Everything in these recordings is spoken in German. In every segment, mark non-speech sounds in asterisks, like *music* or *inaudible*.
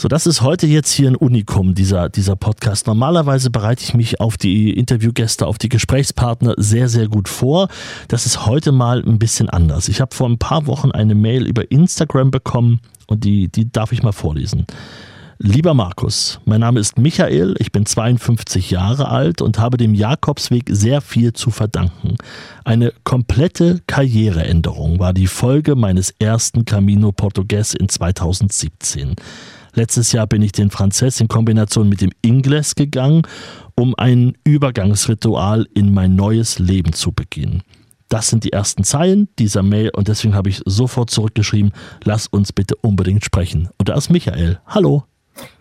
So, das ist heute jetzt hier ein Unikum, dieser, dieser Podcast. Normalerweise bereite ich mich auf die Interviewgäste, auf die Gesprächspartner sehr, sehr gut vor. Das ist heute mal ein bisschen anders. Ich habe vor ein paar Wochen eine Mail über Instagram bekommen und die, die darf ich mal vorlesen. Lieber Markus, mein Name ist Michael, ich bin 52 Jahre alt und habe dem Jakobsweg sehr viel zu verdanken. Eine komplette Karriereänderung war die Folge meines ersten Camino Portugues in 2017. Letztes Jahr bin ich den Franzess in Kombination mit dem Ingles gegangen, um ein Übergangsritual in mein neues Leben zu beginnen. Das sind die ersten Zeilen dieser Mail und deswegen habe ich sofort zurückgeschrieben, lass uns bitte unbedingt sprechen. Und da ist Michael. Hallo.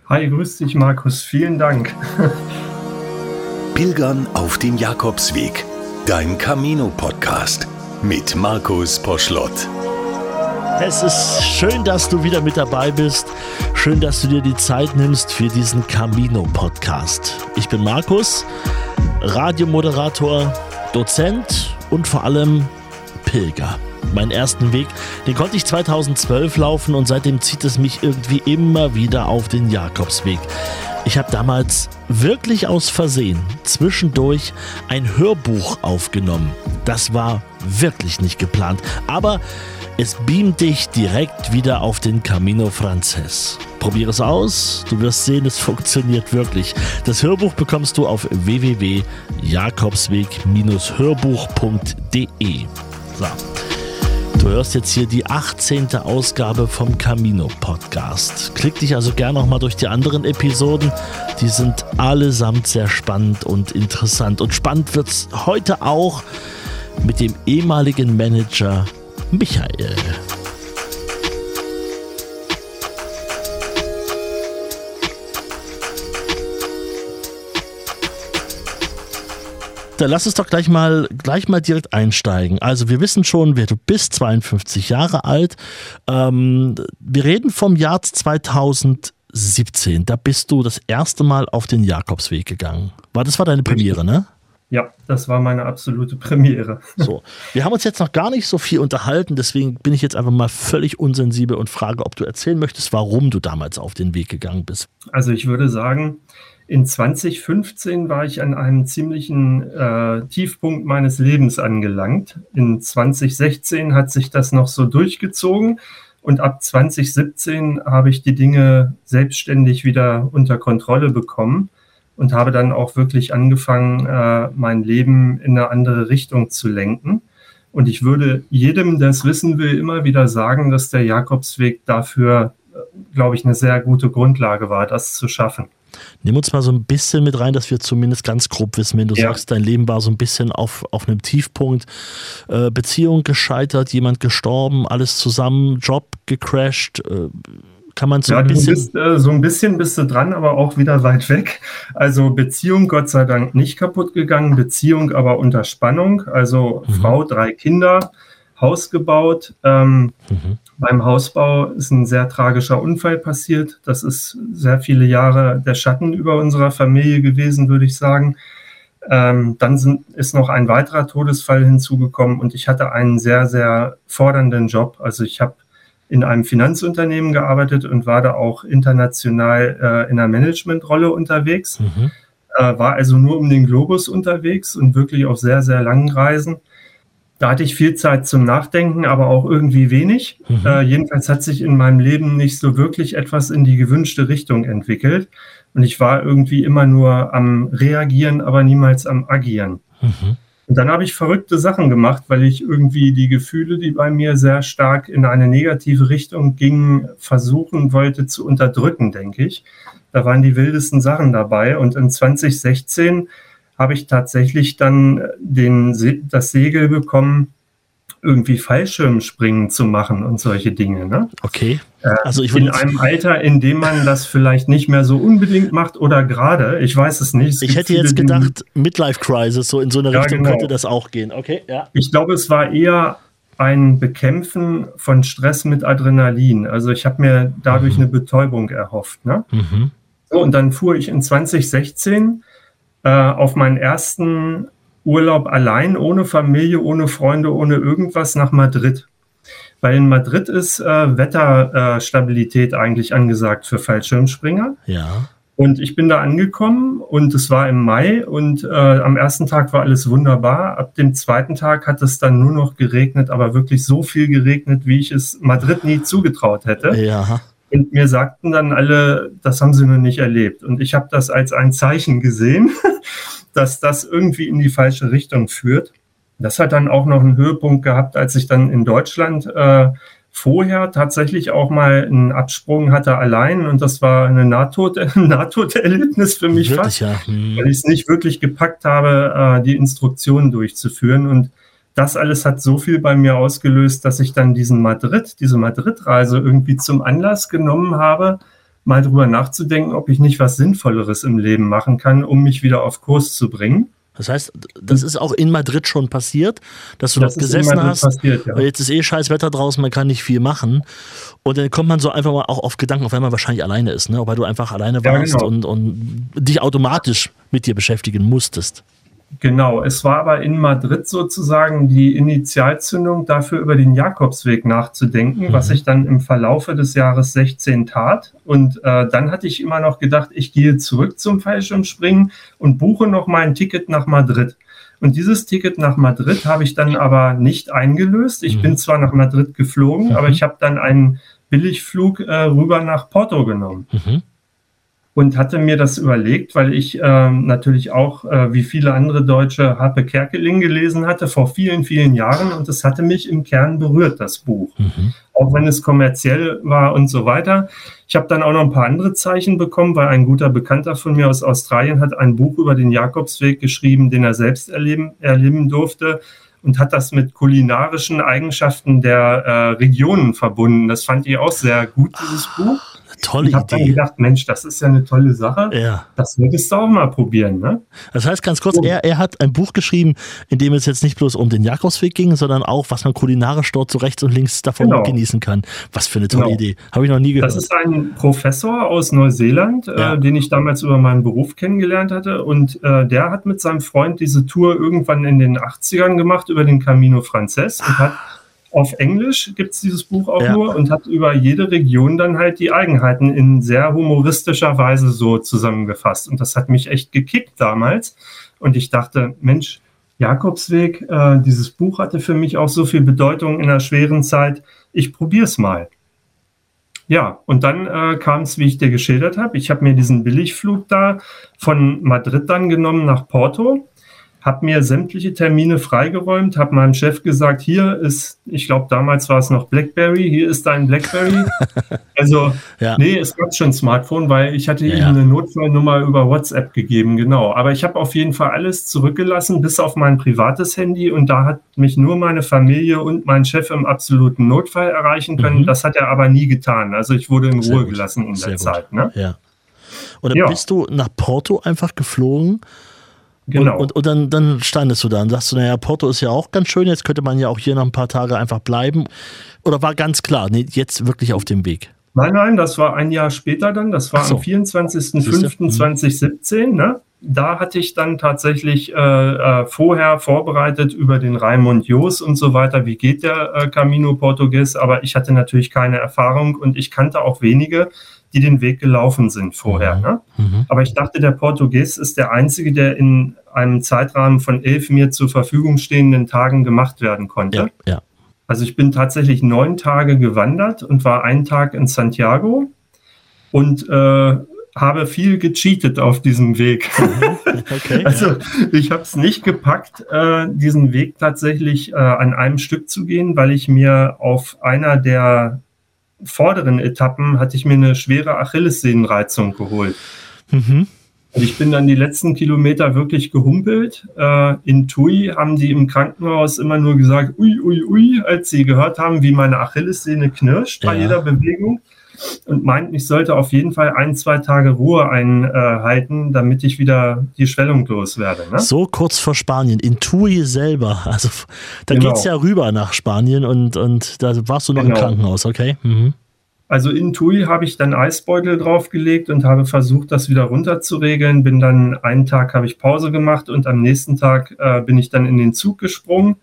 Hi, grüß dich, Markus. Vielen Dank. *laughs* Pilgern auf dem Jakobsweg. Dein Camino-Podcast mit Markus Poschlott. Es ist schön, dass du wieder mit dabei bist. Schön, dass du dir die Zeit nimmst für diesen Camino-Podcast. Ich bin Markus, Radiomoderator, Dozent und vor allem Pilger meinen ersten Weg, den konnte ich 2012 laufen und seitdem zieht es mich irgendwie immer wieder auf den Jakobsweg. Ich habe damals wirklich aus Versehen zwischendurch ein Hörbuch aufgenommen. Das war wirklich nicht geplant, aber es beamt dich direkt wieder auf den Camino Frances. Probiere es aus, du wirst sehen, es funktioniert wirklich. Das Hörbuch bekommst du auf www.jakobsweg-hörbuch.de. So. Du hörst jetzt hier die 18. Ausgabe vom Camino Podcast. Klick dich also gerne nochmal durch die anderen Episoden. Die sind allesamt sehr spannend und interessant. Und spannend wird es heute auch mit dem ehemaligen Manager Michael. Dann lass uns doch gleich mal, gleich mal direkt einsteigen. Also wir wissen schon, wer du bist, 52 Jahre alt. Ähm, wir reden vom Jahr 2017. Da bist du das erste Mal auf den Jakobsweg gegangen. War das war deine Premiere, ne? Ja, das war meine absolute Premiere. So, wir haben uns jetzt noch gar nicht so viel unterhalten, deswegen bin ich jetzt einfach mal völlig unsensibel und frage, ob du erzählen möchtest, warum du damals auf den Weg gegangen bist. Also ich würde sagen, in 2015 war ich an einem ziemlichen äh, Tiefpunkt meines Lebens angelangt. In 2016 hat sich das noch so durchgezogen und ab 2017 habe ich die Dinge selbstständig wieder unter Kontrolle bekommen und habe dann auch wirklich angefangen, äh, mein Leben in eine andere Richtung zu lenken. Und ich würde jedem, der es wissen will, immer wieder sagen, dass der Jakobsweg dafür, äh, glaube ich, eine sehr gute Grundlage war, das zu schaffen. Nimm uns mal so ein bisschen mit rein, dass wir zumindest ganz grob wissen, wenn du ja. sagst, dein Leben war so ein bisschen auf, auf einem Tiefpunkt, äh, Beziehung gescheitert, jemand gestorben, alles zusammen, Job gecrashed. Äh, kann man so ja, ein bisschen. Bist, äh, so ein bisschen bist du dran, aber auch wieder weit weg. Also Beziehung Gott sei Dank nicht kaputt gegangen, Beziehung aber unter Spannung. Also mhm. Frau, drei Kinder, Haus gebaut. Ähm, mhm. Beim Hausbau ist ein sehr tragischer Unfall passiert. Das ist sehr viele Jahre der Schatten über unserer Familie gewesen, würde ich sagen. Ähm, dann sind, ist noch ein weiterer Todesfall hinzugekommen und ich hatte einen sehr, sehr fordernden Job. Also ich habe in einem Finanzunternehmen gearbeitet und war da auch international äh, in einer Managementrolle unterwegs. Mhm. Äh, war also nur um den Globus unterwegs und wirklich auf sehr, sehr langen Reisen. Da hatte ich viel Zeit zum Nachdenken, aber auch irgendwie wenig. Mhm. Äh, jedenfalls hat sich in meinem Leben nicht so wirklich etwas in die gewünschte Richtung entwickelt. Und ich war irgendwie immer nur am Reagieren, aber niemals am Agieren. Mhm. Und dann habe ich verrückte Sachen gemacht, weil ich irgendwie die Gefühle, die bei mir sehr stark in eine negative Richtung gingen, versuchen wollte zu unterdrücken, denke ich. Da waren die wildesten Sachen dabei. Und in 2016 habe ich tatsächlich dann den, das Segel bekommen, irgendwie Fallschirmspringen zu machen und solche Dinge. Ne? Okay. Äh, also ich in einem Alter, in dem man das vielleicht nicht mehr so unbedingt macht oder gerade, ich weiß es nicht. Es ich hätte jetzt gedacht, Midlife Crisis, so in so eine ja, Richtung genau. könnte das auch gehen. Okay, ja. Ich glaube, es war eher ein Bekämpfen von Stress mit Adrenalin. Also ich habe mir dadurch mhm. eine Betäubung erhofft. Ne? Mhm. So, und dann fuhr ich in 2016 äh, auf meinen ersten Urlaub allein, ohne Familie, ohne Freunde, ohne irgendwas nach Madrid. weil in Madrid ist äh, Wetterstabilität eigentlich angesagt für Fallschirmspringer. Ja. Und ich bin da angekommen und es war im Mai und äh, am ersten Tag war alles wunderbar. Ab dem zweiten Tag hat es dann nur noch geregnet, aber wirklich so viel geregnet, wie ich es Madrid nie zugetraut hätte. Ja. Und mir sagten dann alle, das haben sie noch nicht erlebt. Und ich habe das als ein Zeichen gesehen, *laughs* dass das irgendwie in die falsche Richtung führt. Das hat dann auch noch einen Höhepunkt gehabt, als ich dann in Deutschland äh, vorher tatsächlich auch mal einen Absprung hatte allein und das war eine Nahtod *laughs* Nahtoderlebnis für mich Wirklich, fast, ja. Hm. weil ich es nicht wirklich gepackt habe, äh, die Instruktionen durchzuführen und das alles hat so viel bei mir ausgelöst, dass ich dann diesen Madrid, diese Madrid-Reise irgendwie zum Anlass genommen habe, mal drüber nachzudenken, ob ich nicht was Sinnvolleres im Leben machen kann, um mich wieder auf Kurs zu bringen. Das heißt, das ist auch in Madrid schon passiert, dass du Das dort gesessen hast. passiert, ja. Jetzt ist eh scheiß Wetter draußen, man kann nicht viel machen. Und dann kommt man so einfach mal auch auf Gedanken, auf wenn man wahrscheinlich alleine ist, ne? weil du einfach alleine Ja, warst genau. und, und dich automatisch mit dir beschäftigen musstest. Genau, es war aber in Madrid sozusagen die Initialzündung dafür, über den Jakobsweg nachzudenken, Mhm. was ich dann im Verlaufe des Jahres 16 tat. Und äh, dann hatte ich immer noch gedacht, ich gehe zurück zum Fallschirmspringen und buche noch mal ein Ticket nach Madrid. Und dieses Ticket nach Madrid habe ich dann aber nicht eingelöst. Ich Mhm. bin zwar nach Madrid geflogen, Mhm. aber ich habe dann einen Billigflug äh, rüber nach Porto genommen Mhm. Und hatte mir das überlegt, weil ich ähm, natürlich auch, äh, wie viele andere Deutsche, Harpe Kerkeling gelesen hatte vor vielen, vielen Jahren und es hatte mich im Kern berührt, das Buch. Mhm. Auch wenn es kommerziell war und so weiter. Ich habe dann auch noch ein paar andere Zeichen bekommen, weil ein guter Bekannter von mir aus Australien hat ein Buch über den Jakobsweg geschrieben, den er selbst erleben, erleben durfte und hat das mit kulinarischen Eigenschaften der äh, Regionen verbunden. Das fand ich auch sehr gut, dieses Buch. Tolle Ich habe dann Idee. gedacht, Mensch, das ist ja eine tolle Sache. Ja. Das würdest du auch mal probieren, ne? Das heißt ganz kurz, er, er hat ein Buch geschrieben, in dem es jetzt nicht bloß um den Jakobsweg ging, sondern auch, was man kulinarisch dort so rechts und links davon Genau. genießen kann. Was für eine tolle Genau. Idee. Habe ich noch nie gehört. Das ist ein Professor aus Neuseeland, Ja. äh, den ich damals über meinen Beruf kennengelernt hatte. Und äh, der hat mit seinem Freund diese Tour irgendwann in den 80ern gemacht über den Camino Frances und hat auf Englisch gibt es dieses Buch auch Ja. nur und hat über jede Region dann halt die Eigenheiten in sehr humoristischer Weise so zusammengefasst. Und das hat mich echt gekickt damals. Und ich dachte, Mensch, Jakobsweg, äh, dieses Buch hatte für mich auch so viel Bedeutung in einer schweren Zeit. Ich probiere es mal. Ja, und dann äh, kam es, wie ich dir geschildert habe. Ich habe mir diesen Billigflug da von Madrid dann genommen nach Porto, habe mir sämtliche Termine freigeräumt, habe meinem Chef gesagt, hier ist, ich glaube damals war es noch BlackBerry, hier ist dein BlackBerry. *laughs* also, Ja. nee, es gab schon Smartphone, weil ich hatte Ja, ihm eine Notfallnummer über WhatsApp gegeben, genau. Aber ich habe auf jeden Fall alles zurückgelassen, bis auf mein privates Handy und da hat mich nur meine Familie und mein Chef im absoluten Notfall erreichen können. Mhm. Das hat er aber nie getan. Also ich wurde in Sehr Ruhe gut. gelassen in Sehr der gut. Zeit. Ne? Ja. Dann Ja. bist du nach Porto einfach geflogen Genau. und, und, und dann, dann standest du da und sagst du, naja, Porto ist ja auch ganz schön, jetzt könnte man ja auch hier noch ein paar Tage einfach bleiben. Oder war ganz klar, nee, jetzt wirklich auf dem Weg? Nein, nein, das war ein Jahr später dann. Das war so. am 24.05.2017. Ne? Da hatte ich dann tatsächlich äh, äh, vorher vorbereitet über den Raimund Jos und so weiter. Wie geht der äh, Camino Portugues? Aber ich hatte natürlich keine Erfahrung und ich kannte auch wenige, die den Weg gelaufen sind vorher. Mhm. Ne? Mhm. Aber ich dachte, der Portugies ist der einzige, der in einem Zeitrahmen von elf mir zur Verfügung stehenden Tagen gemacht werden konnte. Ja, ja. Also ich bin tatsächlich neun Tage gewandert und war einen Tag in Santiago und äh, habe viel gecheatet auf diesem Weg. Okay. *laughs* Also ich habe es nicht gepackt, äh, diesen Weg tatsächlich äh, an einem Stück zu gehen, weil ich mir auf einer der vorderen Etappen hatte ich mir eine schwere Achillessehnenreizung geholt. mhm. Und ich bin dann die letzten Kilometer wirklich gehumpelt. Äh, in Tui haben die im Krankenhaus immer nur gesagt, ui, ui, ui, als sie gehört haben, wie meine Achillessehne knirscht bei Ja. jeder Bewegung. Und meinten, ich sollte auf jeden Fall ein, zwei Tage Ruhe einhalten, damit ich wieder die Schwellung loswerde. Ne? So kurz vor Spanien, in Tui selber. Also da Genau. geht's ja rüber nach Spanien und, und da warst du noch im Genau. Krankenhaus, okay? Mhm. Also in Tui habe ich dann Eisbeutel draufgelegt und habe versucht, das wieder runterzuregeln. Bin dann einen Tag habe ich Pause gemacht und am nächsten Tag äh, bin ich dann in den Zug gesprungen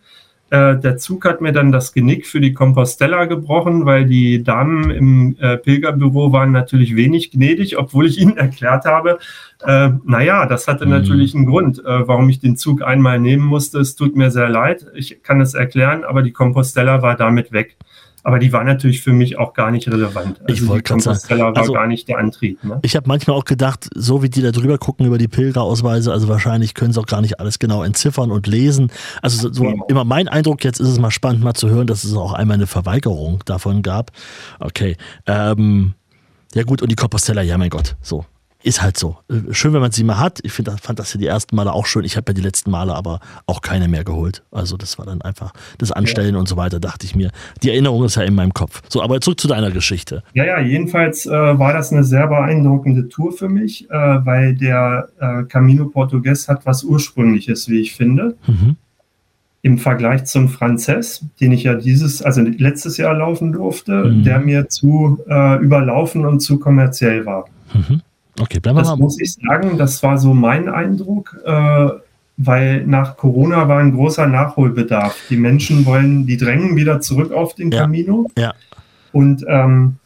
Äh, der Zug hat mir dann das Genick für die Compostella gebrochen, weil die Damen im äh, Pilgerbüro waren natürlich wenig gnädig, obwohl ich ihnen *laughs* erklärt habe, äh, naja, das hatte mhm. natürlich einen Grund, äh, warum ich den Zug einmal nehmen musste. Es tut mir sehr leid, ich kann es erklären, aber die Compostella war damit weg. Aber die war natürlich für mich auch gar nicht relevant. Also ich wollte gerade sagen, war also, gar nicht der Antrieb. Ne? Ich habe manchmal auch gedacht, so wie die da drüber gucken über die Pilgerausweise, also wahrscheinlich können sie auch gar nicht alles genau entziffern und lesen. Also so, ja. immer mein Eindruck, jetzt ist es mal spannend mal zu hören, dass es auch einmal eine Verweigerung davon gab. Okay. Ähm, ja gut, und die Compostella, ja mein Gott, so ist halt so. Äh, schön, wenn man sie mal hat. Ich find, fand das ja die ersten Male auch schön. Ich habe ja die letzten Male aber auch keine mehr geholt. Also das war dann einfach das Anstellen ja. und so weiter, dachte ich mir. Die Erinnerung ist ja in meinem Kopf. So, aber zurück zu deiner Geschichte. Ja, ja, jedenfalls äh, war das eine sehr beeindruckende Tour für mich, äh, weil der äh, Camino Portugues hat was Ursprüngliches, wie ich finde. Mhm. Im Vergleich zum Franzess, den ich ja dieses, also letztes Jahr laufen durfte, mhm. der mir zu äh, überlaufen und zu kommerziell war. Mhm. Okay, bleiben wir das mal. muss ich sagen, das war so mein Eindruck, äh, weil nach Corona war ein großer Nachholbedarf. Die Menschen wollen, die drängen wieder zurück auf den ja, Camino. Ja. Und ähm,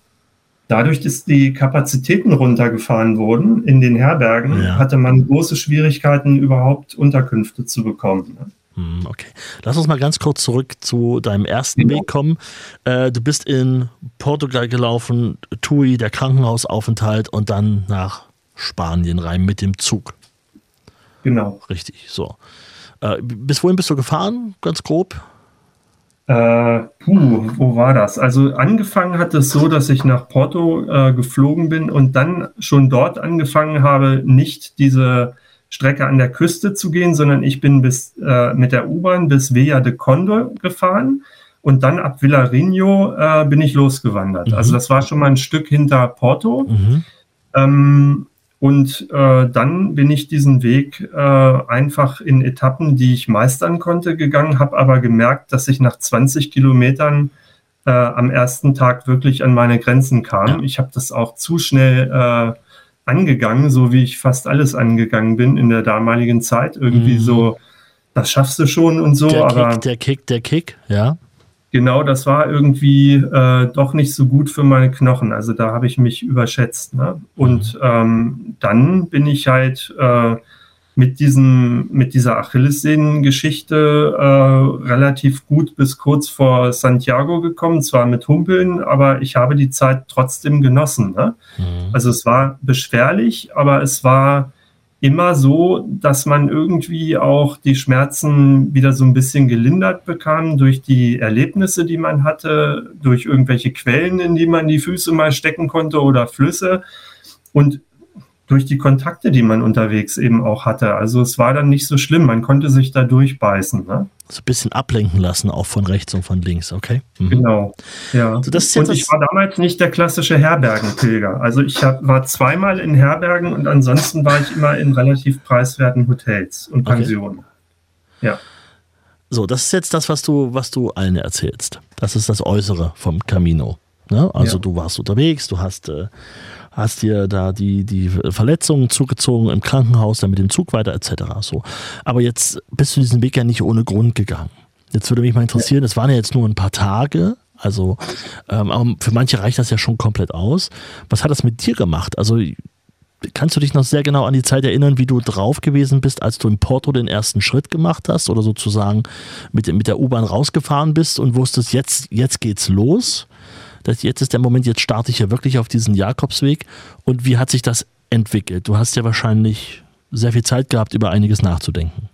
dadurch, dass die Kapazitäten runtergefahren wurden in den Herbergen, ja. hatte man große Schwierigkeiten, überhaupt Unterkünfte zu bekommen. Hm, okay, lass uns mal ganz kurz zurück zu deinem ersten genau. Weg kommen. Äh, du bist in Portugal gelaufen, TUI, der Krankenhausaufenthalt und dann nach Spanien rein mit dem Zug. Genau. Richtig, so. Äh, bis wohin bist du gefahren, ganz grob? Äh, puh, wo war das? Also angefangen hat es so, dass ich nach Porto äh, geflogen bin und dann schon dort angefangen habe, nicht diese Strecke an der Küste zu gehen, sondern ich bin bis äh, mit der U-Bahn bis Villa de Conde gefahren und dann ab Villarinho äh, bin ich losgewandert. Mhm. Also das war schon mal ein Stück hinter Porto. Mhm. Ähm, und äh, dann bin ich diesen Weg äh, einfach in Etappen, die ich meistern konnte, gegangen, habe aber gemerkt, dass ich nach 20 Kilometern äh, am ersten Tag wirklich an meine Grenzen kam. Ich habe das auch zu schnell äh, angegangen, so wie ich fast alles angegangen bin in der damaligen Zeit. Irgendwie mhm. so, das schaffst du schon und so. Der aber Kick, der Kick, der Kick, ja. Genau, das war irgendwie äh, doch nicht so gut für meine Knochen. Also da habe ich mich überschätzt. Ne? Und mhm. ähm, dann bin ich halt äh, mit, diesem, mit dieser Achillessehnengeschichte äh, relativ gut bis kurz vor Santiago gekommen, zwar mit Humpeln, aber ich habe die Zeit trotzdem genossen. Ne? Mhm. Also es war beschwerlich, aber es war immer so, dass man irgendwie auch die Schmerzen wieder so ein bisschen gelindert bekam durch die Erlebnisse, die man hatte, durch irgendwelche Quellen, in die man die Füße mal stecken konnte oder Flüsse. Und durch die Kontakte, die man unterwegs eben auch hatte. Also es war dann nicht so schlimm, man konnte sich da durchbeißen. Ne? So ein bisschen ablenken lassen, auch von rechts und von links, okay? Mhm. Genau, ja. So, und ich war damals nicht der klassische Herbergenpilger. Also ich hab, war zweimal in Herbergen und ansonsten war ich immer in relativ preiswerten Hotels und Pensionen. Okay. Ja. So, das ist jetzt das, was du, was du allen erzählst. Das ist das Äußere vom Camino. Ne? Also ja. du warst unterwegs, du hast äh, hast dir da die, die Verletzungen zugezogen im Krankenhaus, dann mit dem Zug weiter etc. So. Aber jetzt bist du diesen Weg ja nicht ohne Grund gegangen. Jetzt würde mich mal interessieren, es waren ja jetzt nur ein paar Tage, also ähm, für manche reicht das ja schon komplett aus. Was hat das mit dir gemacht? Also kannst du dich noch sehr genau an die Zeit erinnern, wie du drauf gewesen bist, als du in Porto den ersten Schritt gemacht hast oder sozusagen mit, mit der U-Bahn rausgefahren bist und wusstest, jetzt, jetzt geht's los? Dass jetzt ist der Moment, jetzt starte ich ja wirklich auf diesen Jakobsweg. Und wie hat sich das entwickelt? Du hast ja wahrscheinlich sehr viel Zeit gehabt, über einiges nachzudenken.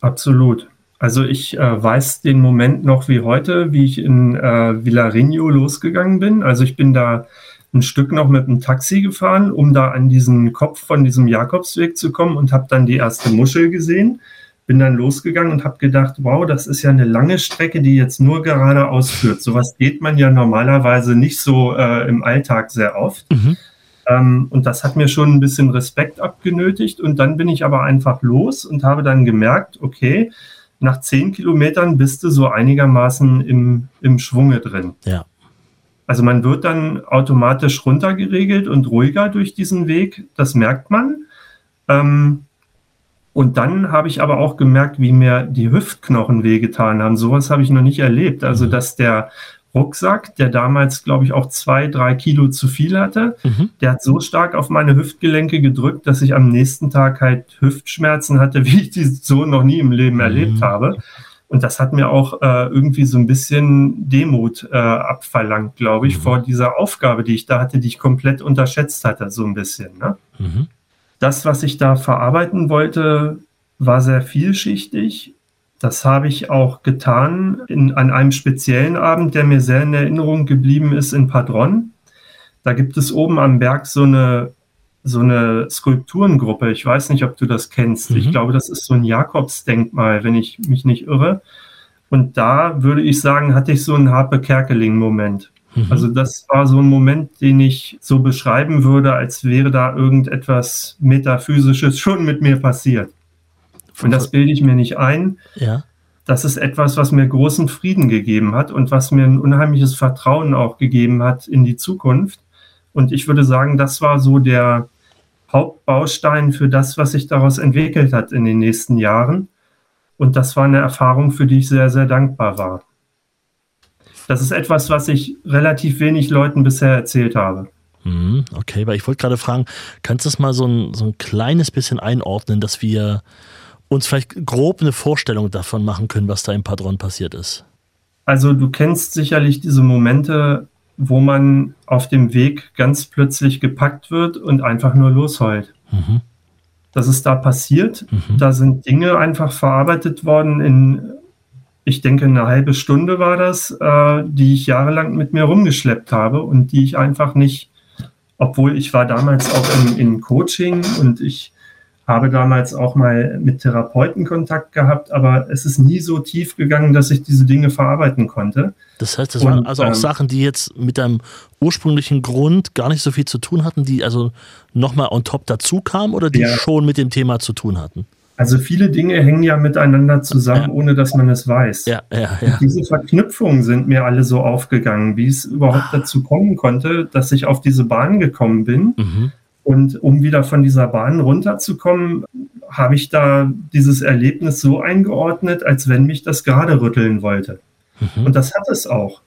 Absolut. Also ich äh, weiß den Moment noch wie heute, wie ich in äh, Villarinho losgegangen bin. Also ich bin da ein Stück noch mit dem Taxi gefahren, um da an diesen Kopf von diesem Jakobsweg zu kommen und habe dann die erste Muschel gesehen bin dann losgegangen und habe gedacht, wow, das ist ja eine lange Strecke, die jetzt nur geradeaus führt. Sowas geht man ja normalerweise nicht so äh, im Alltag sehr oft. Mhm. Ähm, und das hat mir schon ein bisschen Respekt abgenötigt. Und dann bin ich aber einfach los und habe dann gemerkt, okay, nach zehn Kilometern bist du so einigermaßen im, im Schwunge drin. Ja. Also man wird dann automatisch runtergeregelt und ruhiger durch diesen Weg. Das merkt man. Ähm, Und dann habe ich aber auch gemerkt, wie mir die Hüftknochen wehgetan haben. Sowas habe ich noch nicht erlebt. Also, mhm. dass der Rucksack, der damals, glaube ich, auch zwei, drei Kilo zu viel hatte, mhm. der hat so stark auf meine Hüftgelenke gedrückt, dass ich am nächsten Tag halt Hüftschmerzen hatte, *laughs* wie ich die so noch nie im Leben mhm. erlebt habe. Und das hat mir auch äh, irgendwie so ein bisschen Demut äh, abverlangt, glaube ich, mhm. vor dieser Aufgabe, die ich da hatte, die ich komplett unterschätzt hatte, so ein bisschen. Ne? Das, was ich da verarbeiten wollte, war sehr vielschichtig. Das habe ich auch getan in, an einem speziellen Abend, der mir sehr in Erinnerung geblieben ist in Padron. Da gibt es oben am Berg so eine so eine Skulpturengruppe. Ich weiß nicht, ob du das kennst. Mhm. Ich glaube, das ist so ein Jakobsdenkmal, wenn ich mich nicht irre. Und da würde ich sagen, hatte ich so einen Harpe Kerkeling-Moment. Mhm. Also das war so ein Moment, den ich so beschreiben würde, als wäre da irgendetwas Metaphysisches schon mit mir passiert. Und das bilde ich mir nicht ein. Ja. Das ist etwas, was mir großen Frieden gegeben hat und was mir ein unheimliches Vertrauen auch gegeben hat in die Zukunft. Und ich würde sagen, das war so der, Hauptbaustein für das, was sich daraus entwickelt hat in den nächsten Jahren. Und das war eine Erfahrung, für die ich sehr, sehr dankbar war. Das ist etwas, was ich relativ wenig Leuten bisher erzählt habe. Mhm, okay, weil ich wollte gerade fragen, kannst du es mal so ein, so ein kleines bisschen einordnen, dass wir uns vielleicht grob eine Vorstellung davon machen können, was da im Padron passiert ist? Also du kennst sicherlich diese Momente, wo man auf dem Weg ganz plötzlich gepackt wird und einfach nur losheult. Mhm. Das ist da passiert. Mhm. Da sind Dinge einfach verarbeitet worden in, ich denke, eine halbe Stunde war das, äh, die ich jahrelang mit mir rumgeschleppt habe und die ich einfach nicht, obwohl ich war damals auch in, in Coaching und ich habe damals auch mal mit Therapeuten Kontakt gehabt, aber es ist nie so tief gegangen, dass ich diese Dinge verarbeiten konnte. Das heißt, das und, waren also auch ähm, Sachen, die jetzt mit deinem ursprünglichen Grund gar nicht so viel zu tun hatten, die also nochmal on top dazu kamen oder die ja. schon mit dem Thema zu tun hatten? Also viele Dinge hängen ja miteinander zusammen, ja. ohne dass man es weiß. Ja, ja, ja. diese Verknüpfungen sind mir alle so aufgegangen, wie es überhaupt ah. dazu kommen konnte, dass ich auf diese Bahn gekommen bin. Mhm und um wieder von dieser Bahn runterzukommen, habe ich da dieses Erlebnis so eingeordnet, als wenn mich das gerade rütteln wollte. Mhm. Und das hat es auch.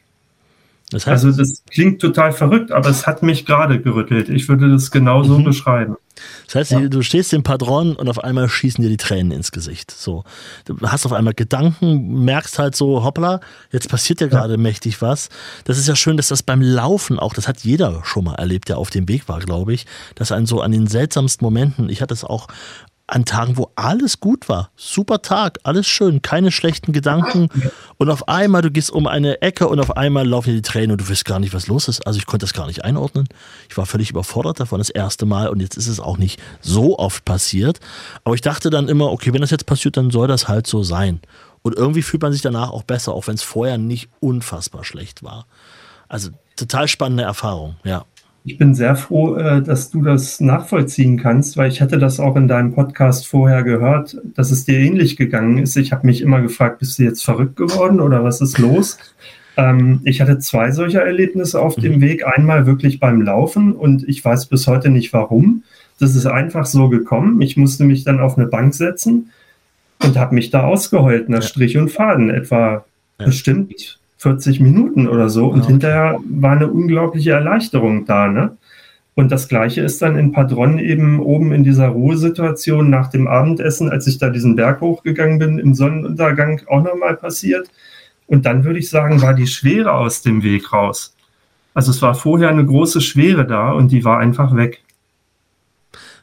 Das heißt, also das klingt total verrückt, aber es hat mich gerade gerüttelt. Ich würde das genauso mhm. beschreiben. Das heißt, ja. du stehst im Padron und auf einmal schießen dir die Tränen ins Gesicht. So, du hast auf einmal Gedanken, merkst halt so, hoppla, jetzt passiert ja gerade ja. mächtig was. Das ist ja schön, dass das beim Laufen auch, das hat jeder schon mal erlebt, der auf dem Weg war, glaube ich, dass ein so an den seltsamsten Momenten, ich hatte es auch an Tagen, wo alles gut war. Super Tag, alles schön, keine schlechten Gedanken. Und auf einmal, du gehst um eine Ecke und auf einmal laufen dir die Tränen und du weißt gar nicht, was los ist. Also ich konnte das gar nicht einordnen. Ich war völlig überfordert davon das erste Mal und jetzt ist es auch nicht so oft passiert. Aber ich dachte dann immer, okay, wenn das jetzt passiert, dann soll das halt so sein. Und irgendwie fühlt man sich danach auch besser, auch wenn es vorher nicht unfassbar schlecht war. Also total spannende Erfahrung, ja. Ich bin sehr froh, äh, dass du das nachvollziehen kannst, weil ich hatte das auch in deinem Podcast vorher gehört, dass es dir ähnlich gegangen ist. Ich habe mich immer gefragt, bist du jetzt verrückt geworden oder was ist los? Ähm, ich hatte zwei solcher Erlebnisse auf dem mhm. Weg. Einmal wirklich beim Laufen und ich weiß bis heute nicht warum. Das ist einfach so gekommen. Ich musste mich dann auf eine Bank setzen und habe mich da ausgeheult, nach Strich und Faden, etwa ja. bestimmt 40 Minuten oder so. Und okay. hinterher war eine unglaubliche Erleichterung da. Ne? Und das Gleiche ist dann in Padron eben oben in dieser Ruhesituation nach dem Abendessen, als ich da diesen Berg hochgegangen bin, im Sonnenuntergang auch nochmal passiert. Und dann würde ich sagen, war die Schwere aus dem Weg raus. Also es war vorher eine große Schwere da und die war einfach weg.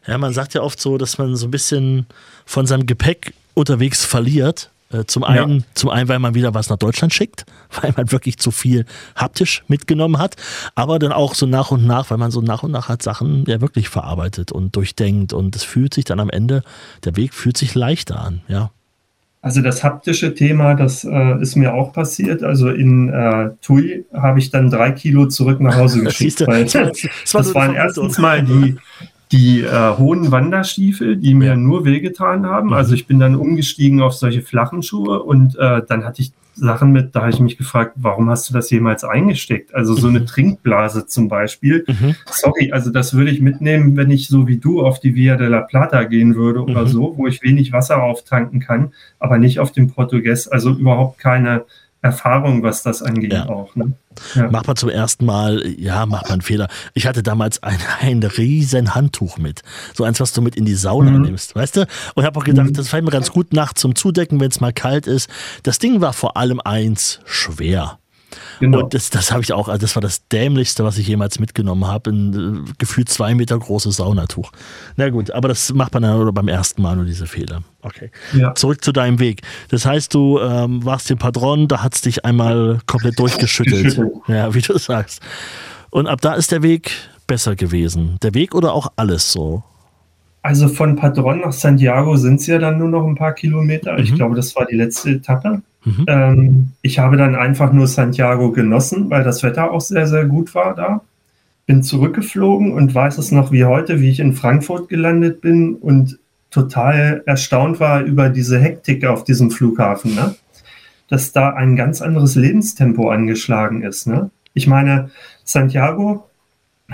Ja, man sagt ja oft so, dass man so ein bisschen von seinem Gepäck unterwegs verliert zum einen, ja. zum einen, weil man wieder was nach Deutschland schickt, *laughs* weil man wirklich zu viel haptisch mitgenommen hat, aber dann auch so nach und nach, weil man so nach und nach hat Sachen ja wirklich verarbeitet und durchdenkt und es fühlt sich dann am Ende, der Weg fühlt sich leichter an, ja. Also das haptische Thema, das äh, ist mir auch passiert. Also in äh, Tui habe ich dann drei Kilo zurück nach Hause *laughs* geschickt. weil, *laughs* das, das, das waren erstens mal die, die äh, hohen Wanderstiefel, die mir ja. nur wehgetan haben. Mhm. Also ich bin dann umgestiegen auf solche flachen Schuhe und äh, dann hatte ich Sachen mit, da habe ich mich gefragt, warum hast du das jemals eingesteckt? Also so eine mhm. Trinkblase zum Beispiel. Mhm. Sorry, also das würde ich mitnehmen, wenn ich so wie du auf die Via de la Plata gehen würde mhm. oder so, wo ich wenig Wasser auftanken kann, aber nicht auf dem Portugues. Also überhaupt keine Erfahrung, was das angeht ja. auch. Ne? Ja. Macht man zum ersten Mal, ja, macht man einen Fehler. Ich hatte damals ein, ein riesen Handtuch mit. So eins, was du mit in die Sauna mhm. nimmst, weißt du? Und habe auch gedacht, mhm. das fällt mir ganz gut nachts zum Zudecken, wenn es mal kalt ist. Das Ding war vor allem eins schwer. Genau. Und das, das habe ich auch, also das war das Dämlichste, was ich jemals mitgenommen habe. Ein äh, gefühlt zwei Meter großes Saunatuch. Na gut, aber das macht man dann beim ersten Mal nur diese Fehler. Okay. Ja. Zurück zu deinem Weg. Das heißt, du ähm, warst im Padron, da hat es dich einmal komplett durchgeschüttelt. ja, wie du sagst. Und ab da ist der Weg besser gewesen. Der Weg oder auch alles so? Also von Padron nach Santiago sind es ja dann nur noch ein paar Kilometer. Mhm. Ich glaube, das war die letzte Etappe. Mhm. Ähm, ich habe dann einfach nur Santiago genossen, weil das Wetter auch sehr, sehr gut war da. Bin zurückgeflogen und weiß es noch wie heute, wie ich in Frankfurt gelandet bin und total erstaunt war über diese Hektik auf diesem Flughafen, ne? dass da ein ganz anderes Lebenstempo angeschlagen ist. Ne? Ich meine, Santiago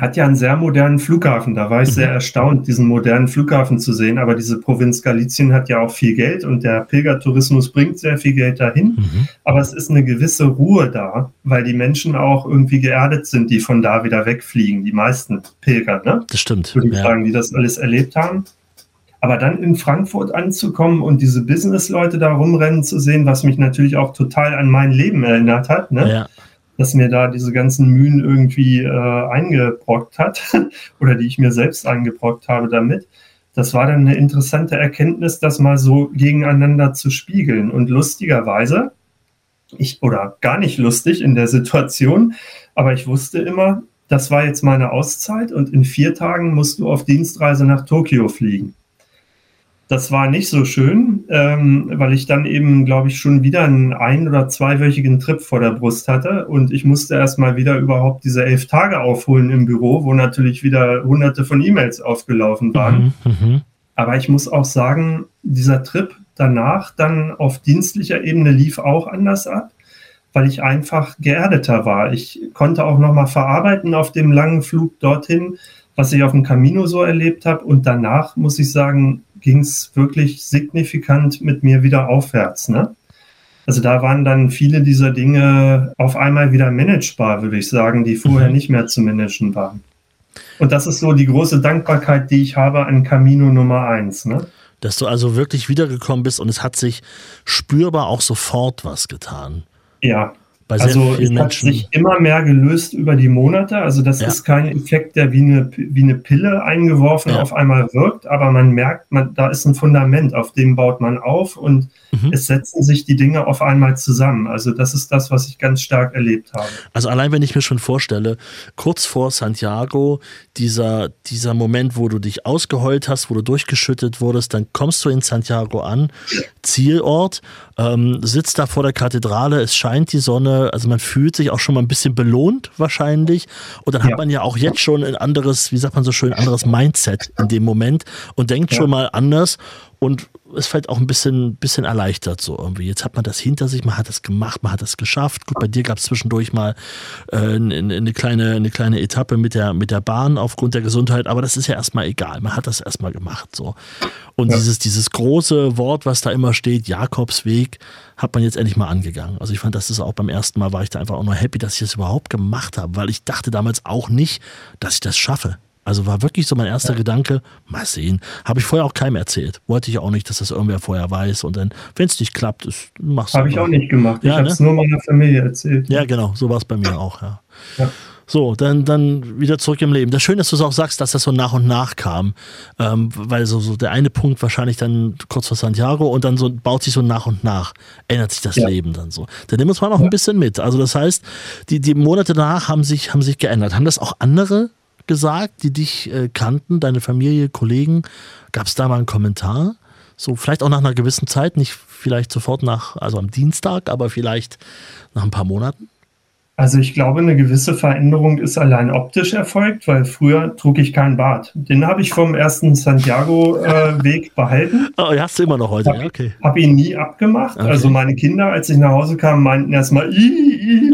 hat ja einen sehr modernen Flughafen. Da war ich sehr mhm. erstaunt, diesen modernen Flughafen zu sehen. Aber diese Provinz Galizien hat ja auch viel Geld und der Pilgertourismus bringt sehr viel Geld dahin. Mhm. Aber es ist eine gewisse Ruhe da, weil die Menschen auch irgendwie geerdet sind, die von da wieder wegfliegen. Die meisten Pilger, ne? Das stimmt. Würde ich ja. sagen, die das alles erlebt haben. Aber dann in Frankfurt anzukommen und diese Business-Leute da rumrennen zu sehen, was mich natürlich auch total an mein Leben erinnert hat, ne? Ja dass mir da diese ganzen Mühen irgendwie äh, eingebrockt hat *laughs* oder die ich mir selbst eingebrockt habe damit. Das war dann eine interessante Erkenntnis, das mal so gegeneinander zu spiegeln. Und lustigerweise, ich, oder gar nicht lustig in der Situation, aber ich wusste immer, das war jetzt meine Auszeit und in vier Tagen musst du auf Dienstreise nach Tokio fliegen. Das war nicht so schön, ähm, weil ich dann eben, glaube ich, schon wieder einen ein- oder zweiwöchigen Trip vor der Brust hatte und ich musste erstmal wieder überhaupt diese elf Tage aufholen im Büro, wo natürlich wieder hunderte von E-Mails aufgelaufen waren. Mhm, mhm, Aber ich muss auch sagen, dieser Trip danach dann auf dienstlicher Ebene lief auch anders ab, weil ich einfach geerdeter war. Ich konnte auch nochmal verarbeiten auf dem langen Flug dorthin, was ich auf dem Camino so erlebt habe. Und danach muss ich sagen, ging es wirklich signifikant mit mir wieder aufwärts. Ne? Also da waren dann viele dieser Dinge auf einmal wieder managebar, würde ich sagen, die vorher mhm. nicht mehr zu managen waren. Und das ist so die große Dankbarkeit, die ich habe an Camino Nummer eins. Ne? Dass du also wirklich wiedergekommen bist und es hat sich spürbar auch sofort was getan. Ja, bei also es hat sich immer mehr gelöst über die Monate. Also das ja. ist kein Effekt, der wie eine, wie eine Pille eingeworfen ja. auf einmal wirkt, aber man merkt, man, da ist ein Fundament, auf dem baut man auf und mhm. es setzen sich die Dinge auf einmal zusammen. Also das ist das, was ich ganz stark erlebt habe. Also allein wenn ich mir schon vorstelle, kurz vor Santiago, dieser, dieser Moment, wo du dich ausgeheult hast, wo du durchgeschüttet wurdest, dann kommst du in Santiago an, Zielort, ähm, sitzt da vor der Kathedrale, es scheint die Sonne, also man fühlt sich auch schon mal ein bisschen belohnt wahrscheinlich. Und dann ja. hat man ja auch jetzt schon ein anderes, wie sagt man so schön, anderes Mindset in dem Moment und denkt ja. schon mal anders und es fällt auch ein bisschen, bisschen erleichtert so irgendwie. Jetzt hat man das hinter sich, man hat das gemacht, man hat das geschafft. Gut, bei dir gab es zwischendurch mal äh, eine, eine, kleine, eine kleine Etappe mit der, mit der Bahn aufgrund der Gesundheit, aber das ist ja erstmal egal. Man hat das erstmal gemacht. So. Und ja. dieses, dieses große Wort, was da immer steht, Jakobsweg, hat man jetzt endlich mal angegangen. Also ich fand, das ist auch beim ersten Mal, war ich da einfach auch nur happy, dass ich das überhaupt gemacht habe, weil ich dachte damals auch nicht, dass ich das schaffe. Also war wirklich so mein erster ja. Gedanke, mal sehen. Habe ich vorher auch keinem erzählt. Wollte ich auch nicht, dass das irgendwer vorher weiß. Und dann, wenn es nicht klappt, ist, machst du Habe ich auch nicht gemacht. Ich ja, habe es ne? nur meiner Familie erzählt. Ja, genau. So war es bei mir auch, ja. ja. So, dann, dann wieder zurück im Leben. Das Schöne, dass du es auch sagst, dass das so nach und nach kam. Ähm, weil so, so der eine Punkt wahrscheinlich dann kurz vor Santiago und dann so baut sich so nach und nach, ändert sich das ja. Leben dann so. Dann nehmen wir uns mal noch ja. ein bisschen mit. Also das heißt, die, die Monate danach haben sich, haben sich geändert. Haben das auch andere gesagt, die dich äh, kannten, deine Familie, Kollegen? Gab es da mal einen Kommentar? So, vielleicht auch nach einer gewissen Zeit, nicht vielleicht sofort nach, also am Dienstag, aber vielleicht nach ein paar Monaten? Also ich glaube, eine gewisse Veränderung ist allein optisch erfolgt, weil früher trug ich keinen Bart. Den habe ich vom ersten Santiago-Weg äh, *laughs* behalten. Oh, hast du immer noch heute, hab, ja, okay. Habe ihn nie abgemacht. Okay. Also meine Kinder, als ich nach Hause kam, meinten erstmal,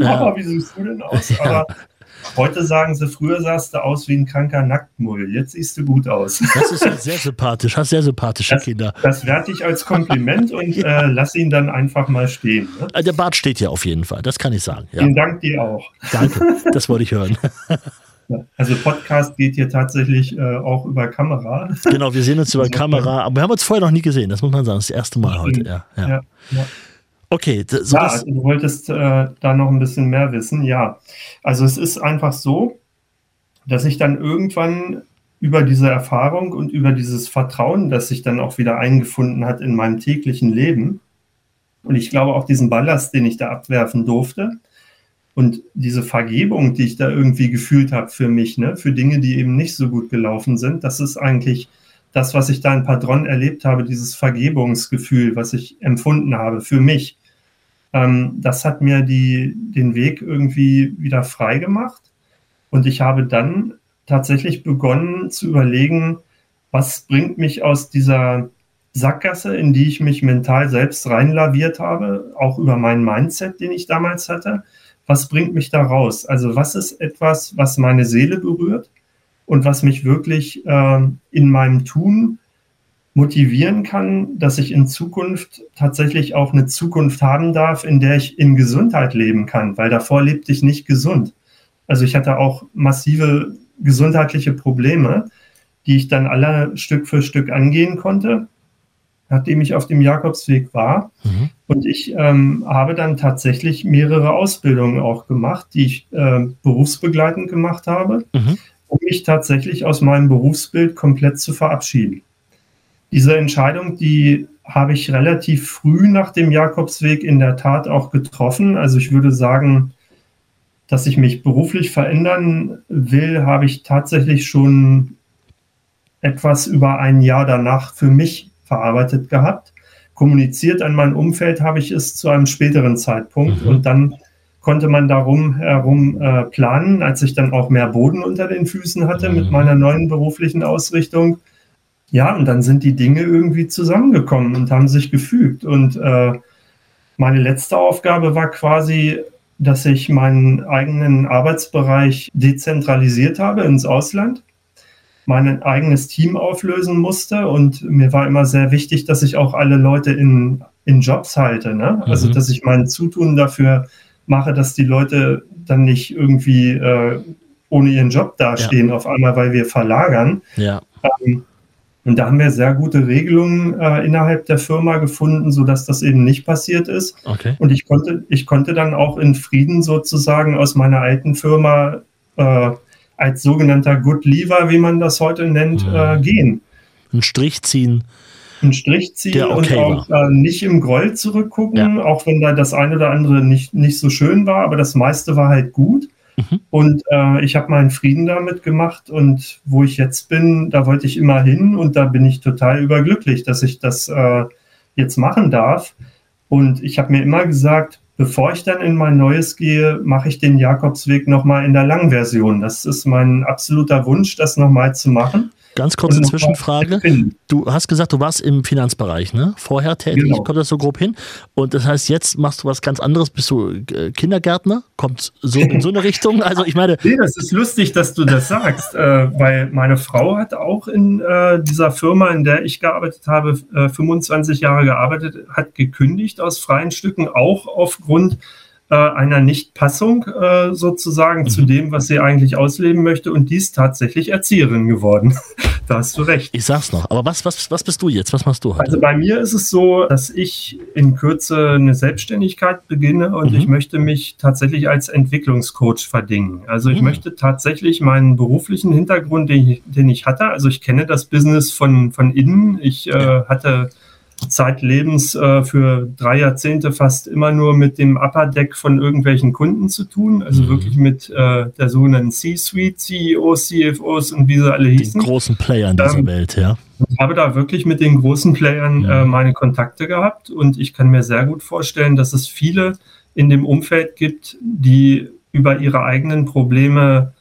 Papa, ja. wie siehst du denn aus? *laughs* Aber Heute sagen sie, früher sahst du aus wie ein kranker Nacktmull. Jetzt siehst du gut aus. Das ist sehr sympathisch. Hast sehr sympathische das, Kinder. Das werte ich als Kompliment und *laughs* ja. äh, lass ihn dann einfach mal stehen. Ne? Äh, der Bart steht ja auf jeden Fall. Das kann ich sagen. Ja. Vielen Dank dir auch. Danke. *laughs* Das wollte ich hören. Also Podcast geht hier tatsächlich äh, auch über Kamera. Genau, wir sehen uns über also, Kamera, aber wir haben uns vorher noch nie gesehen, das muss man sagen. Das ist das erste Mal heute. Ja, ja. ja, ja. Okay, so ja, also du wolltest äh, da noch ein bisschen mehr wissen. Ja, also es ist einfach so, dass ich dann irgendwann über diese Erfahrung und über dieses Vertrauen, das sich dann auch wieder eingefunden hat in meinem täglichen Leben, und ich glaube auch diesen Ballast, den ich da abwerfen durfte, und diese Vergebung, die ich da irgendwie gefühlt habe für mich, ne, für Dinge, die eben nicht so gut gelaufen sind, das ist eigentlich das, was ich da in Padron erlebt habe, dieses Vergebungsgefühl, was ich empfunden habe für mich. Ähm, das hat mir die, den Weg irgendwie wieder frei gemacht. Und ich habe dann tatsächlich begonnen zu überlegen, was bringt mich aus dieser Sackgasse, in die ich mich mental selbst reinlaviert habe, auch über meinen Mindset, den ich damals hatte. Was bringt mich da raus? Also was ist etwas, was meine Seele berührt und was mich wirklich äh, in meinem Tun motivieren kann, dass ich in Zukunft tatsächlich auch eine Zukunft haben darf, in der ich in Gesundheit leben kann, weil davor lebte ich nicht gesund. Also ich hatte auch massive gesundheitliche Probleme, die ich dann alle Stück für Stück angehen konnte, nachdem ich auf dem Jakobsweg war. Mhm. Und ich ähm, habe dann tatsächlich mehrere Ausbildungen auch gemacht, die ich äh, berufsbegleitend gemacht habe, mhm. um mich tatsächlich aus meinem Berufsbild komplett zu verabschieden. Diese Entscheidung, die habe ich relativ früh nach dem Jakobsweg in der Tat auch getroffen. Also ich würde sagen, dass ich mich beruflich verändern will, habe ich tatsächlich schon etwas über ein Jahr danach für mich verarbeitet gehabt. Kommuniziert an mein Umfeld habe ich es zu einem späteren Zeitpunkt mhm. und dann konnte man darum herum äh, planen, als ich dann auch mehr Boden unter den Füßen hatte mhm. mit meiner neuen beruflichen Ausrichtung ja, und dann sind die Dinge irgendwie zusammengekommen und haben sich gefügt. Und äh, meine letzte Aufgabe war quasi, dass ich meinen eigenen Arbeitsbereich dezentralisiert habe ins Ausland, mein eigenes Team auflösen musste. Und mir war immer sehr wichtig, dass ich auch alle Leute in, in Jobs halte. Ne? Also, mhm. Dass ich mein Zutun dafür mache, dass die Leute dann nicht irgendwie äh, ohne ihren Job dastehen, ja. auf einmal, weil wir verlagern. Ja. Ähm, und da haben wir sehr gute Regelungen äh, innerhalb der Firma gefunden, sodass das eben nicht passiert ist. Okay. Und ich konnte, ich konnte dann auch in Frieden sozusagen aus meiner alten Firma äh, als sogenannter Good Lever, wie man das heute nennt, mhm. äh, gehen. Einen Strich ziehen. Einen Strich ziehen okay und auch äh, nicht im Groll zurückgucken, ja. auch wenn da das eine oder andere nicht, nicht so schön war, aber das meiste war halt gut. Mhm. Und äh, ich habe meinen Frieden damit gemacht und wo ich jetzt bin, da wollte ich immer hin und da bin ich total überglücklich, dass ich das äh, jetzt machen darf. Und ich habe mir immer gesagt, bevor ich dann in mein Neues gehe, mache ich den Jakobsweg nochmal in der Langversion. Das ist mein absoluter Wunsch, das nochmal zu machen. Ganz kurze Zwischenfrage. Du hast gesagt, du warst im Finanzbereich, ne? Vorher tätig, genau. kommt das so grob hin. Und das heißt, jetzt machst du was ganz anderes, bist du äh, Kindergärtner? Kommt so in so eine *laughs* Richtung? Also ich meine. Nee, das ist lustig, dass du das sagst, äh, weil meine Frau hat auch in äh, dieser Firma, in der ich gearbeitet habe, 25 äh, Jahre gearbeitet, hat gekündigt aus freien Stücken, auch aufgrund äh, einer Nichtpassung äh, sozusagen mhm. zu dem, was sie eigentlich ausleben möchte. Und die ist tatsächlich Erzieherin geworden. *laughs* da hast du recht. Ich sag's noch. Aber was, was, was bist du jetzt? Was machst du heute? Also bei mir ist es so, dass ich in Kürze eine Selbstständigkeit beginne und mhm. ich möchte mich tatsächlich als Entwicklungscoach verdingen. Also ich mhm. möchte tatsächlich meinen beruflichen Hintergrund, den ich, den ich hatte, also ich kenne das Business von, von innen. Ich äh, hatte zeitlebens äh, für drei Jahrzehnte fast immer nur mit dem Upper Deck von irgendwelchen Kunden zu tun, also mhm. wirklich mit äh, der sogenannten C-Suite, CEOs, CFOs und wie sie alle hießen. Den großen Playern dieser ähm, Welt, ja. Ich habe da wirklich mit den großen Playern mhm. äh, meine Kontakte gehabt und ich kann mir sehr gut vorstellen, dass es viele in dem Umfeld gibt, die über ihre eigenen Probleme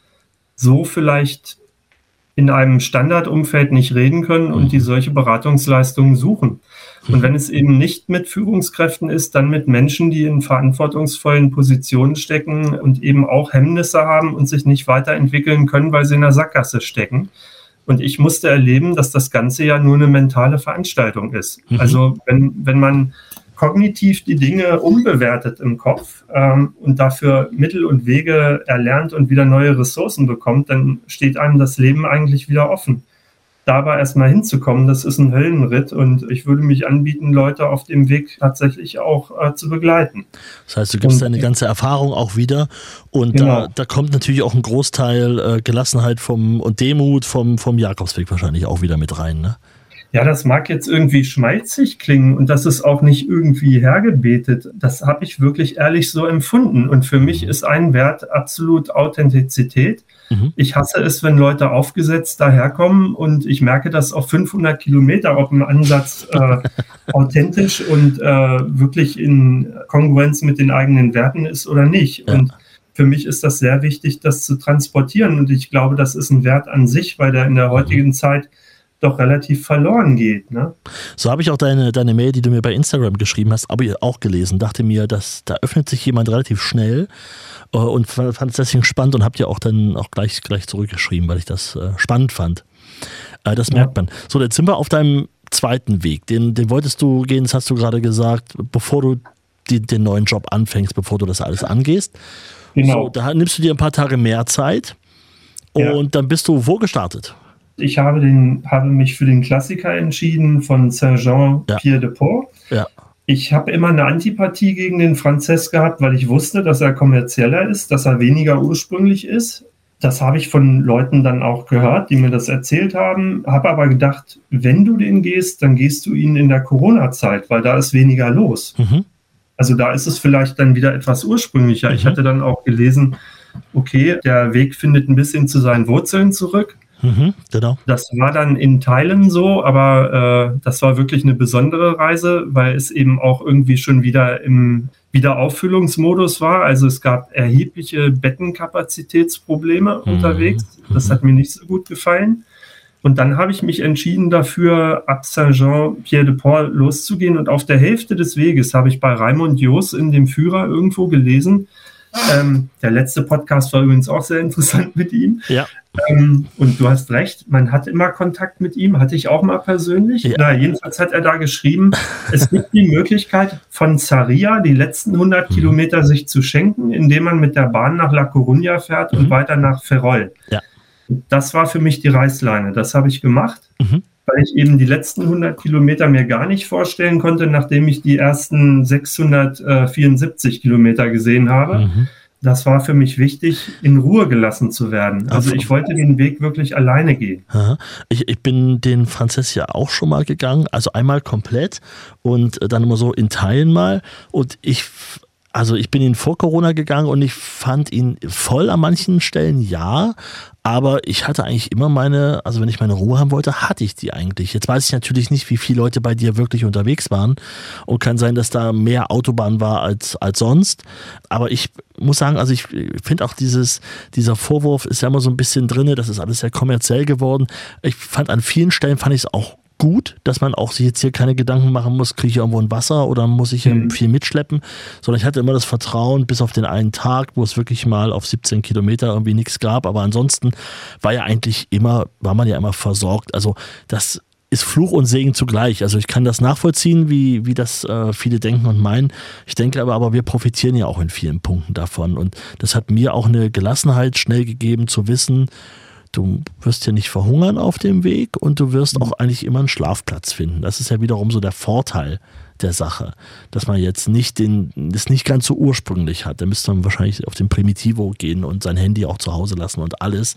so vielleicht in einem Standardumfeld nicht reden können und die solche Beratungsleistungen suchen. Und wenn es eben nicht mit Führungskräften ist, dann mit Menschen, die in verantwortungsvollen Positionen stecken und eben auch Hemmnisse haben und sich nicht weiterentwickeln können, weil sie in der Sackgasse stecken. Und ich musste erleben, dass das Ganze ja nur eine mentale Veranstaltung ist. Mhm. Also wenn, wenn man kognitiv die Dinge umbewertet im Kopf ähm, und dafür Mittel und Wege erlernt und wieder neue Ressourcen bekommt, dann steht einem das Leben eigentlich wieder offen. Dabei erstmal hinzukommen, das ist ein Höllenritt und ich würde mich anbieten, Leute auf dem Weg tatsächlich auch äh, zu begleiten. Das heißt, du gibst und, deine ganze Erfahrung auch wieder und genau. da, da kommt natürlich auch ein Großteil äh, Gelassenheit vom, und Demut vom, vom Jakobsweg wahrscheinlich auch wieder mit rein. Ne? Ja, das mag jetzt irgendwie schmalzig klingen und das ist auch nicht irgendwie hergebetet. Das habe ich wirklich ehrlich so empfunden. Und für mich mhm. ist ein Wert absolut Authentizität. Mhm. Ich hasse es, wenn Leute aufgesetzt daherkommen und ich merke das auf 500 Kilometer, ob ein Ansatz äh, *laughs* authentisch und äh, wirklich in Kongruenz mit den eigenen Werten ist oder nicht. Ja. Und für mich ist das sehr wichtig, das zu transportieren. Und ich glaube, das ist ein Wert an sich, weil der in der heutigen mhm. Zeit doch relativ verloren geht. Ne? So habe ich auch deine, deine Mail, die du mir bei Instagram geschrieben hast, aber auch gelesen. Dachte mir, dass da öffnet sich jemand relativ schnell äh, und fand es deswegen spannend und habe dir auch dann auch gleich, gleich zurückgeschrieben, weil ich das äh, spannend fand. Äh, das merkt ja. man. So, jetzt sind wir auf deinem zweiten Weg. Den, den wolltest du gehen, das hast du gerade gesagt, bevor du die, den neuen Job anfängst, bevor du das alles angehst. Genau. So, da nimmst du dir ein paar Tage mehr Zeit und ja. dann bist du wo gestartet? Ich habe, den, habe mich für den Klassiker entschieden von Saint-Jean-Pierre ja. de Port. Ja. Ich habe immer eine Antipathie gegen den Franzess gehabt, weil ich wusste, dass er kommerzieller ist, dass er weniger ursprünglich ist. Das habe ich von Leuten dann auch gehört, die mir das erzählt haben. Habe aber gedacht, wenn du den gehst, dann gehst du ihn in der Corona-Zeit, weil da ist weniger los. Mhm. Also da ist es vielleicht dann wieder etwas ursprünglicher. Mhm. Ich hatte dann auch gelesen, okay, der Weg findet ein bisschen zu seinen Wurzeln zurück. Mhm, genau. Das war dann in Teilen so, aber äh, das war wirklich eine besondere Reise, weil es eben auch irgendwie schon wieder im Wiederauffüllungsmodus war. Also es gab erhebliche Bettenkapazitätsprobleme mhm. unterwegs. Das hat mir nicht so gut gefallen. Und dann habe ich mich entschieden dafür, ab Saint-Jean-Pierre-de-Port loszugehen. Und auf der Hälfte des Weges habe ich bei Raimund Joos in dem Führer irgendwo gelesen, ähm, der letzte Podcast war übrigens auch sehr interessant mit ihm. Ja. Ähm, und du hast recht, man hat immer Kontakt mit ihm, hatte ich auch mal persönlich. Ja. Na, jedenfalls hat er da geschrieben, es gibt die Möglichkeit von Zaria die letzten 100 mhm. Kilometer sich zu schenken, indem man mit der Bahn nach La Coruña fährt mhm. und weiter nach Ferrol. Ja. Das war für mich die Reißleine. Das habe ich gemacht. Mhm weil ich eben die letzten 100 Kilometer mir gar nicht vorstellen konnte, nachdem ich die ersten 674 Kilometer gesehen habe. Mhm. Das war für mich wichtig, in Ruhe gelassen zu werden. Also ich wollte den Weg wirklich alleine gehen. Ich, ich bin den Franzess ja auch schon mal gegangen, also einmal komplett und dann immer so in Teilen mal. Und ich also ich bin ihn vor Corona gegangen und ich fand ihn voll an manchen Stellen, ja, aber ich hatte eigentlich immer meine, also wenn ich meine Ruhe haben wollte, hatte ich die eigentlich. Jetzt weiß ich natürlich nicht, wie viele Leute bei dir wirklich unterwegs waren und kann sein, dass da mehr Autobahn war als, als sonst. Aber ich muss sagen, also ich finde auch dieses, dieser Vorwurf ist ja immer so ein bisschen drinne, das ist alles sehr kommerziell geworden. Ich fand an vielen Stellen fand ich es auch gut, dass man auch sich jetzt hier keine Gedanken machen muss, kriege ich irgendwo ein Wasser oder muss ich hier mhm. viel mitschleppen, sondern ich hatte immer das Vertrauen, bis auf den einen Tag, wo es wirklich mal auf 17 Kilometer irgendwie nichts gab, aber ansonsten war ja eigentlich immer, war man ja immer versorgt. Also das ist Fluch und Segen zugleich. Also ich kann das nachvollziehen, wie, wie das äh, viele denken und meinen. Ich denke aber, aber wir profitieren ja auch in vielen Punkten davon. Und das hat mir auch eine Gelassenheit schnell gegeben zu wissen, du wirst ja nicht verhungern auf dem Weg und du wirst auch eigentlich immer einen Schlafplatz finden. Das ist ja wiederum so der Vorteil der Sache, dass man jetzt nicht den, das nicht ganz so ursprünglich hat. Da müsste man wahrscheinlich auf den Primitivo gehen und sein Handy auch zu Hause lassen und alles.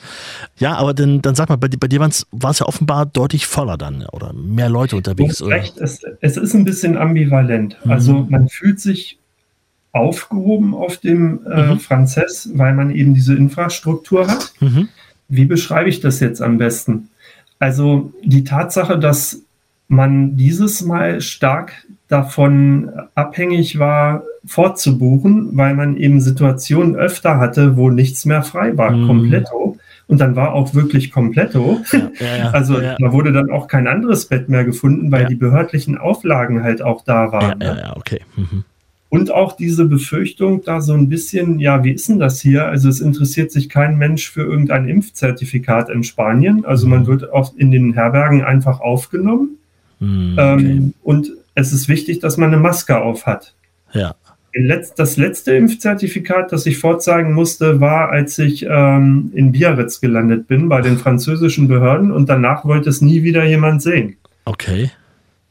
Ja, aber dann, dann sag mal, bei, bei dir war es ja offenbar deutlich voller dann oder mehr Leute unterwegs. Du recht, es, es, ist ein bisschen ambivalent. Mhm. Also man fühlt sich aufgehoben auf dem äh, mhm. Franzess, weil man eben diese Infrastruktur hat. Mhm. Wie beschreibe ich das jetzt am besten? Also die Tatsache, dass man dieses Mal stark davon abhängig war, fortzubuchen, weil man eben Situationen öfter hatte, wo nichts mehr frei war, mm. kompletto. Und dann war auch wirklich kompletto. Ja, ja, ja, *laughs* also da wurde dann auch kein anderes Bett mehr gefunden, weil die behördlichen Auflagen halt auch da waren. Ja, ja, okay. Mhm. Und auch diese Befürchtung da so ein bisschen, ja, wie ist denn das hier? Also es interessiert sich kein Mensch für irgendein Impfzertifikat in Spanien. Also man wird oft in den Herbergen einfach aufgenommen. Mhm, okay. ähm, und es ist wichtig, dass man eine Maske auf hat. Ja. Das letzte Impfzertifikat, das ich vorzeigen musste, war, als ich ähm, in Biarritz gelandet bin bei den französischen Behörden und danach wollte es nie wieder jemand sehen. Okay.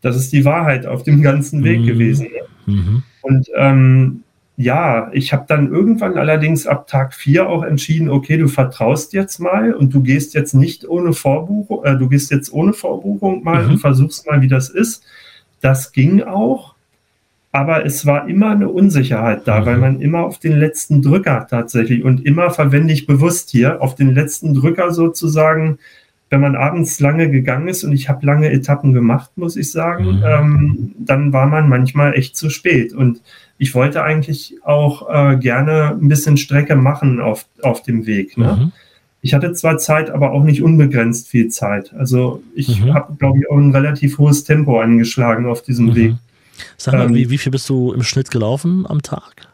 Das ist die Wahrheit auf dem ganzen Weg mhm. gewesen. Mhm. Und ähm, ja, ich habe dann irgendwann allerdings ab Tag 4 auch entschieden, okay, du vertraust jetzt mal und du gehst jetzt nicht ohne Vorbuchung, äh, du gehst jetzt ohne Vorbuchung mal mhm. und versuchst mal, wie das ist. Das ging auch, aber es war immer eine Unsicherheit da, mhm. weil man immer auf den letzten Drücker tatsächlich und immer verwende ich bewusst hier auf den letzten Drücker sozusagen, wenn man abends lange gegangen ist und ich habe lange Etappen gemacht, muss ich sagen, mhm. ähm, dann war man manchmal echt zu spät. Und ich wollte eigentlich auch äh, gerne ein bisschen Strecke machen auf, auf dem Weg. Ne? Mhm. Ich hatte zwar Zeit, aber auch nicht unbegrenzt viel Zeit. Also ich mhm. habe, glaube ich, auch ein relativ hohes Tempo angeschlagen auf diesem mhm. Weg. Sag mal, ähm, wie, wie viel bist du im Schnitt gelaufen am Tag?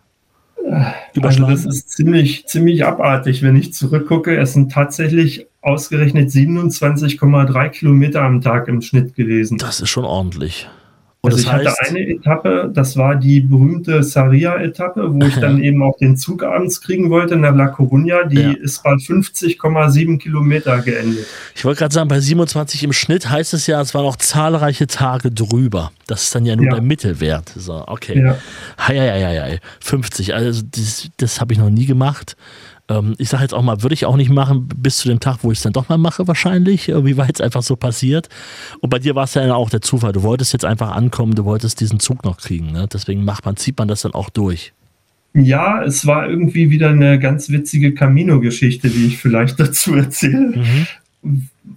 Also das ist ziemlich, ziemlich abartig, wenn ich zurückgucke. Es sind tatsächlich ausgerechnet 27,3 Kilometer am Tag im Schnitt gewesen. Das ist schon ordentlich. Und also ich heißt, hatte eine Etappe, das war die berühmte Saria-Etappe, wo ich dann *laughs* eben auch den Zug abends kriegen wollte nach La Coruña. Die ja. ist bei 50,7 Kilometer geendet. Ich wollte gerade sagen, bei 27 im Schnitt heißt es ja, es waren noch zahlreiche Tage drüber. Das ist dann ja nur ja. der Mittelwert. So, okay. Ja. Hei, hei, hei, hei. 50, also das, das habe ich noch nie gemacht. Ähm, ich sage jetzt auch mal, würde ich auch nicht machen, bis zu dem Tag, wo ich es dann doch mal mache, wahrscheinlich. Wie war jetzt einfach so passiert. Und bei dir war es ja auch der Zufall. Du wolltest jetzt einfach ankommen, du wolltest diesen Zug noch kriegen. Ne? Deswegen macht man, zieht man das dann auch durch. Ja, es war irgendwie wieder eine ganz witzige Camino-Geschichte, die ich vielleicht *laughs* dazu erzähle. Mhm.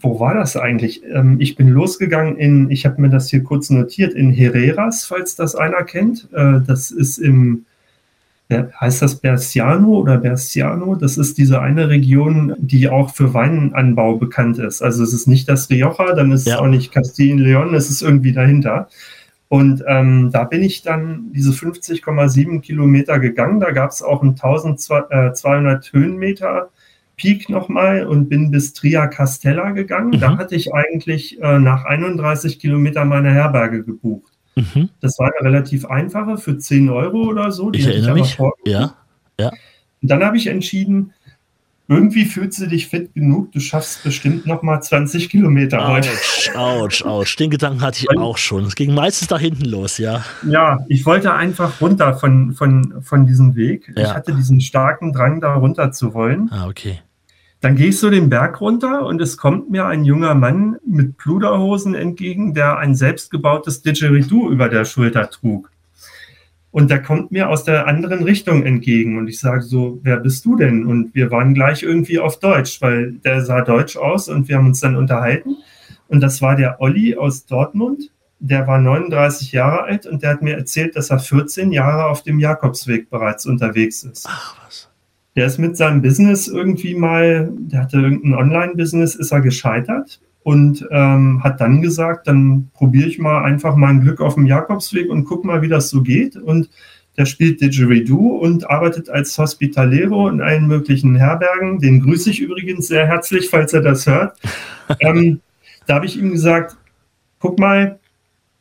Wo war das eigentlich? Ähm, ich bin losgegangen in, ich habe mir das hier kurz notiert, in Herreras, falls das einer kennt. Äh, das ist im heißt das Berciano oder Berciano? Das ist diese eine Region, die auch für Weinanbau bekannt ist. Also es ist nicht das Rioja, dann ist ja. es auch nicht Castilla-León, es ist irgendwie dahinter. Und ähm, da bin ich dann diese 50,7 Kilometer gegangen. Da gab es auch einen 1200 Höhenmeter Peak nochmal und bin bis Tria Castella gegangen. Mhm. Da hatte ich eigentlich äh, nach 31 Kilometern meine Herberge gebucht. Mhm. Das war eine relativ einfache für 10 Euro oder so. ich erinnere mich. Ja, ja. Und dann habe ich entschieden, irgendwie fühlst du dich fit genug, du schaffst bestimmt noch mal 20 Kilometer heute. Autsch, autsch. Den Gedanken hatte ich auch schon. Es ging meistens da hinten los, ja. Ja, ich wollte einfach runter von, von, von diesem Weg. Ja. Ich hatte diesen starken Drang, da runter zu wollen. Ah, okay. Dann gehe ich so den Berg runter und es kommt mir ein junger Mann mit Pluderhosen entgegen, der ein selbstgebautes Didgeridoo über der Schulter trug. Und der kommt mir aus der anderen Richtung entgegen. Und ich sage so, wer bist du denn? Und wir waren gleich irgendwie auf Deutsch, weil der sah deutsch aus und wir haben uns dann unterhalten. Und das war der Olli aus Dortmund. Der war 39 Jahre alt und der hat mir erzählt, dass er 14 Jahre auf dem Jakobsweg bereits unterwegs ist. Ach was der ist mit seinem Business irgendwie mal, der hatte irgendein Online-Business, ist er gescheitert und ähm, hat dann gesagt, dann probiere ich mal einfach mein Glück auf dem Jakobsweg und guck mal, wie das so geht. Und der spielt Didgeridoo und arbeitet als Hospitalero in allen möglichen Herbergen. Den grüße ich übrigens sehr herzlich, falls er das hört. *laughs* ähm, da habe ich ihm gesagt, guck mal,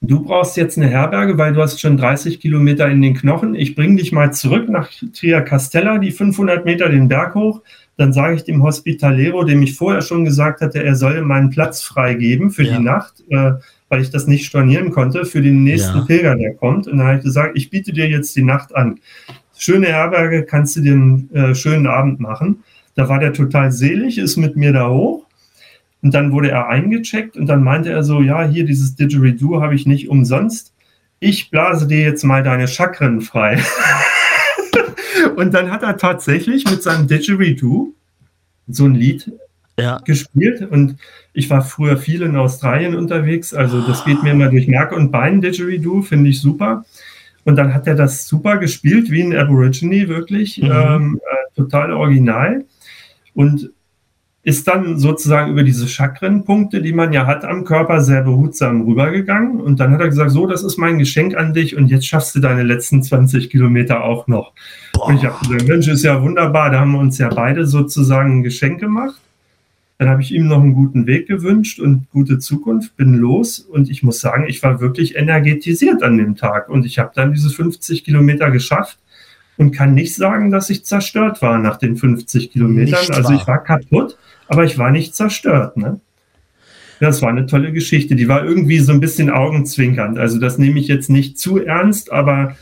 du brauchst jetzt eine Herberge, weil du hast schon 30 Kilometer in den Knochen. Ich bringe dich mal zurück nach Tria Castella, die 500 Meter den Berg hoch. Dann sage ich dem Hospitalero, dem ich vorher schon gesagt hatte, er solle meinen Platz freigeben für ja. die Nacht, äh, weil ich das nicht stornieren konnte, für den nächsten ja. Pilger, der kommt. Und dann habe ich gesagt, ich biete dir jetzt die Nacht an. Schöne Herberge, kannst du dir einen äh, schönen Abend machen. Da war der total selig, ist mit mir da hoch und dann wurde er eingecheckt und dann meinte er so, ja, hier dieses Didgeridoo habe ich nicht umsonst. Ich blase dir jetzt mal deine Chakren frei. *laughs* und dann hat er tatsächlich mit seinem Didgeridoo so ein Lied ja. gespielt und Ich war früher viel in Australien unterwegs, also das geht mir immer durch Mark und Bein, Didgeridoo, finde ich super. Und dann hat er das super gespielt, wie ein Aborigine, wirklich, mhm. ähm, äh, total original. Und ist dann sozusagen über diese Chakrenpunkte, die man ja hat am Körper, sehr behutsam rübergegangen. Und dann hat er gesagt, so, das ist mein Geschenk an dich und jetzt schaffst du deine letzten 20 Kilometer auch noch. Boah. Und ich habe gesagt, Mensch, ist ja wunderbar, da haben wir uns ja beide sozusagen ein Geschenk gemacht. Dann habe ich ihm noch einen guten Weg gewünscht und gute Zukunft, bin los und ich muss sagen, ich war wirklich energetisiert an dem Tag und ich habe dann diese 50 Kilometer geschafft und kann nicht sagen, dass ich zerstört war nach den 50 Kilometern. Nicht also ich war kaputt, aber ich war nicht zerstört. Ne? Das war eine tolle Geschichte. Die war irgendwie so ein bisschen augenzwinkernd. Also das nehme ich jetzt nicht zu ernst, aber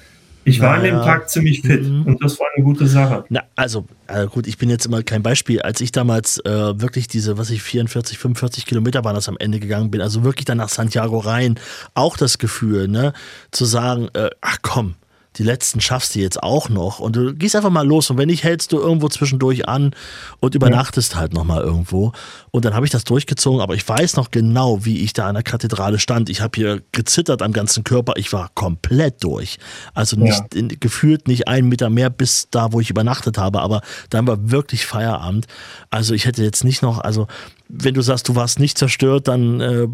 ich war naja. an dem Tag ziemlich fit mhm. und das war eine gute Sache. Na, also, also gut, ich bin jetzt immer kein Beispiel. Als ich damals äh, wirklich diese, was ich, 44, 45 Kilometer waren das am Ende gegangen bin, also wirklich dann nach Santiago rein, auch das Gefühl, ne, zu sagen, äh, ach komm, die letzten schaffst du jetzt auch noch. Und du gehst einfach mal los. Und wenn nicht, hältst du irgendwo zwischendurch an und übernachtest ja. halt nochmal irgendwo. Und dann habe ich das durchgezogen. Aber ich weiß noch genau, wie ich da an der Kathedrale stand. Ich habe hier gezittert am ganzen Körper. Ich war komplett durch. Also nicht ja. in, gefühlt nicht einen Meter mehr bis da, wo ich übernachtet habe. Aber dann war wirklich Feierabend. Also ich hätte jetzt nicht noch, also wenn du sagst, du warst nicht zerstört, dann äh,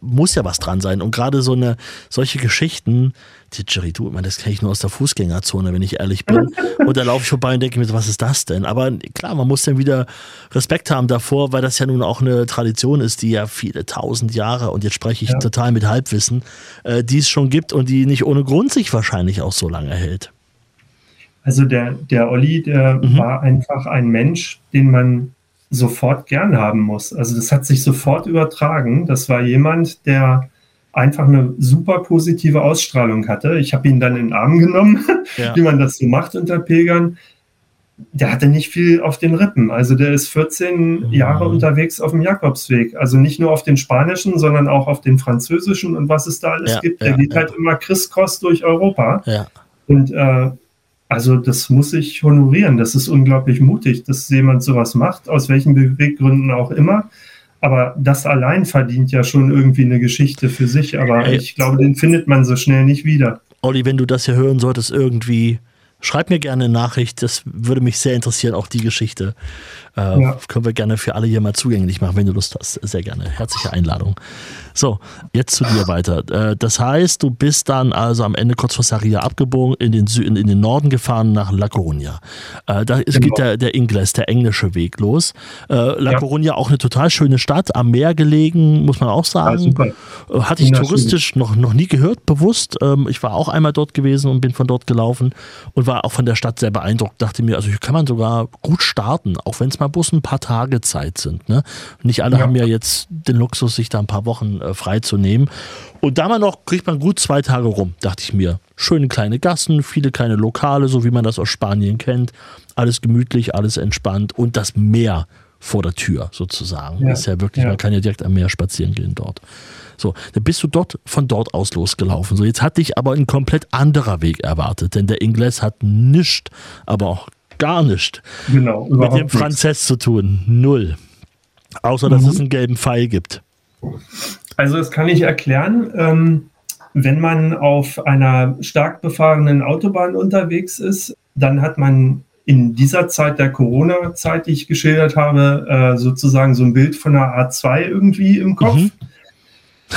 muss ja was dran sein. Und gerade so eine, solche Geschichten, Didgeridoo, ich meine, das kenne ich nur aus der Fußgängerzone, wenn ich ehrlich bin. Und da laufe ich vorbei und denke mir, was ist das denn? Aber klar, man muss dann wieder Respekt haben davor, weil das ja nun auch eine Tradition ist, die ja viele tausend Jahre, und jetzt spreche ich ja. total mit Halbwissen, äh, die es schon gibt und die nicht ohne Grund sich wahrscheinlich auch so lange hält. Also der, der Olli, der mhm. war einfach ein Mensch, den man sofort gern haben muss. Also das hat sich sofort übertragen. Das war jemand, der einfach eine super positive Ausstrahlung hatte. Ich habe ihn dann in den Arm genommen, *laughs* ja. wie man das so macht unter Pilgern. Der hatte nicht viel auf den Rippen. Also der ist 14 mhm. Jahre unterwegs auf dem Jakobsweg. Also nicht nur auf den spanischen, sondern auch auf den französischen und was es da alles ja, gibt. Der ja, geht halt immer crisscross durch Europa. Und äh, also das muss ich honorieren. Das ist unglaublich mutig, dass jemand sowas macht, aus welchen Beweggründen auch immer. Aber das allein verdient ja schon irgendwie eine Geschichte für sich. Aber Ey. ich glaube, den findet man so schnell nicht wieder. Olli, wenn du das hier hören solltest, irgendwie Schreib mir gerne eine Nachricht, das würde mich sehr interessieren, auch die Geschichte. Äh, ja. Können wir gerne für alle hier mal zugänglich machen, wenn du Lust hast. Sehr gerne. Herzliche Einladung. So, jetzt zu dir weiter. Äh, das heißt, du bist dann also am Ende kurz vor Saria abgebogen, in den, Süden, in den Norden gefahren nach La Coruña. Äh, da ist, genau. geht der, der Ingles, der englische Weg los. Äh, La ja. Coruña auch eine total schöne Stadt, am Meer gelegen, muss man auch sagen. Ja, Hatte ich touristisch noch, noch nie gehört, bewusst. Ähm, ich war auch einmal dort gewesen und bin von dort gelaufen und war auch von der Stadt sehr beeindruckt. Dachte mir, also hier kann man sogar gut starten, auch wenn es mal bloß ein paar Tage Zeit sind. Ne? Nicht alle ja. haben ja jetzt den Luxus, sich da ein paar Wochen äh, frei zu nehmen. Und noch, kriegt man gut zwei Tage rum, dachte ich mir. Schöne kleine Gassen, viele kleine Lokale, so wie man das aus Spanien kennt. Alles gemütlich, alles entspannt und das Meer vor der Tür sozusagen. Ja. Ist ja wirklich, ja. man kann ja direkt am Meer spazieren gehen dort. So, dann bist du dort von dort aus losgelaufen. So, jetzt hat dich aber ein komplett anderer Weg erwartet, denn der Ingles hat nichts, aber auch gar nichts genau, mit dem Franzess zu tun. Null. Außer, dass mhm. es einen gelben Pfeil gibt. Also, das kann ich erklären. Ähm, wenn man auf einer stark befahrenen Autobahn unterwegs ist, dann hat man in dieser Zeit der Corona-Zeit, die ich geschildert habe, äh, sozusagen so ein Bild von einer A2 irgendwie im Kopf. Mhm.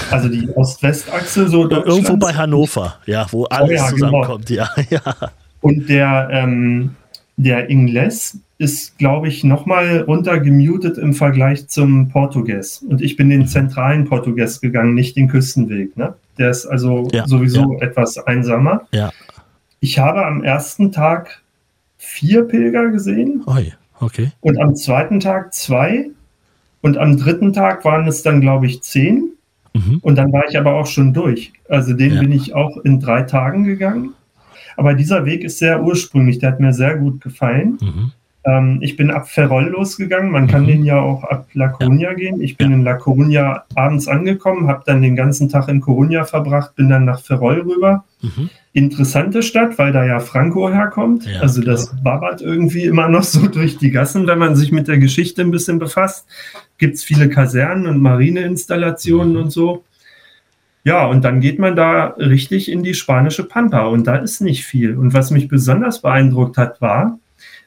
Also die Ost-West-Achse so. Irgendwo bei Hannover, ja, wo alles oh ja, genau. zusammenkommt, genau. ja, *laughs* ja. Und der, ähm, der Ingles ist, glaube ich, nochmal runtergemutet im Vergleich zum Portugies. Und ich bin den zentralen Portugies gegangen, nicht den Küstenweg. Ne? Der ist also ja, sowieso ja. etwas einsamer. Ja. Ich habe am ersten Tag vier Pilger gesehen. Oi, okay. Und am zweiten Tag zwei. Und am dritten Tag waren es dann, glaube ich, zehn. Mhm. Und dann war ich aber auch schon durch. Also den ja. bin ich auch in drei Tagen gegangen. Aber dieser Weg ist sehr ursprünglich, der hat mir sehr gut gefallen. Mhm. Ähm, ich bin ab Ferrol losgegangen. Man kann mhm. den ja auch ab La Coruña ja. gehen. Ich bin ja. in La Coruña abends angekommen, habe dann den ganzen Tag in Coruña verbracht, bin dann nach Ferrol rüber. Mhm. Interessante Stadt, weil da ja Franco herkommt. Ja, also das wabbert irgendwie immer noch so *laughs* durch die Gassen, wenn man sich mit der Geschichte ein bisschen befasst. Gibt es viele Kasernen und Marineinstallationen mhm. und so. Ja, und dann geht man da richtig in die spanische Pampa und da ist nicht viel. Und was mich besonders beeindruckt hat, war,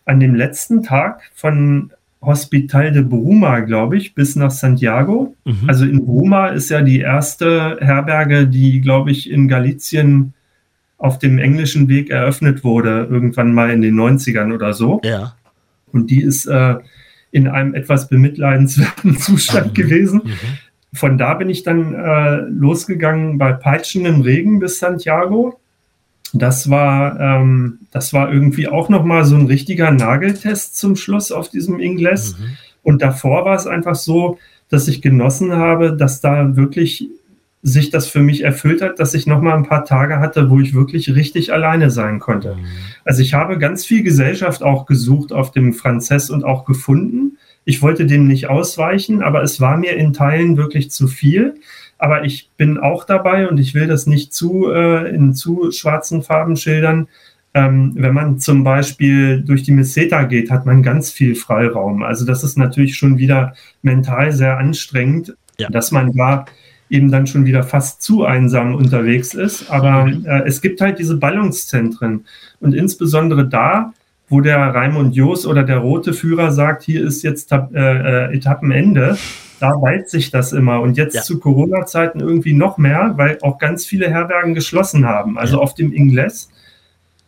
an dem letzten Tag von Hospital de Bruma, glaube ich, bis nach Santiago. Mhm. Also in Bruma ist ja die erste Herberge, die, glaube ich, in Galicien auf dem englischen Weg eröffnet wurde, irgendwann mal in den 90ern oder so. Ja. Und die ist äh, in einem etwas bemitleidenswerten *laughs* Zustand mhm. gewesen. Mhm. Von da bin ich dann äh, losgegangen bei peitschendem Regen bis Santiago das war, ähm, das war irgendwie auch nochmal so ein richtiger Nageltest zum Schluss auf diesem Ingles. Mhm. Und davor war es einfach so, dass ich genossen habe, dass da wirklich sich das für mich erfüllt hat, dass ich nochmal ein paar Tage hatte, wo ich wirklich richtig alleine sein konnte. Mhm. Also ich habe ganz viel Gesellschaft auch gesucht auf dem Franzess und auch gefunden. Ich wollte dem nicht ausweichen, aber es war mir in Teilen wirklich zu viel. Aber ich bin auch dabei und ich will das nicht zu äh, in zu schwarzen Farben schildern. Ähm, wenn man zum Beispiel durch die Meseta geht, hat man ganz viel Freiraum. Also das ist natürlich schon wieder mental sehr anstrengend, ja. dass man da eben dann schon wieder fast zu einsam unterwegs ist. Aber mhm. äh, es gibt halt diese Ballungszentren und insbesondere da, wo der Raimund Jos oder der rote Führer sagt, hier ist jetzt äh, äh, Etappenende, da weiht sich das immer. Und jetzt ja. zu Corona-Zeiten irgendwie noch mehr, weil auch ganz viele Herbergen geschlossen haben. Also ja. auf dem Ingles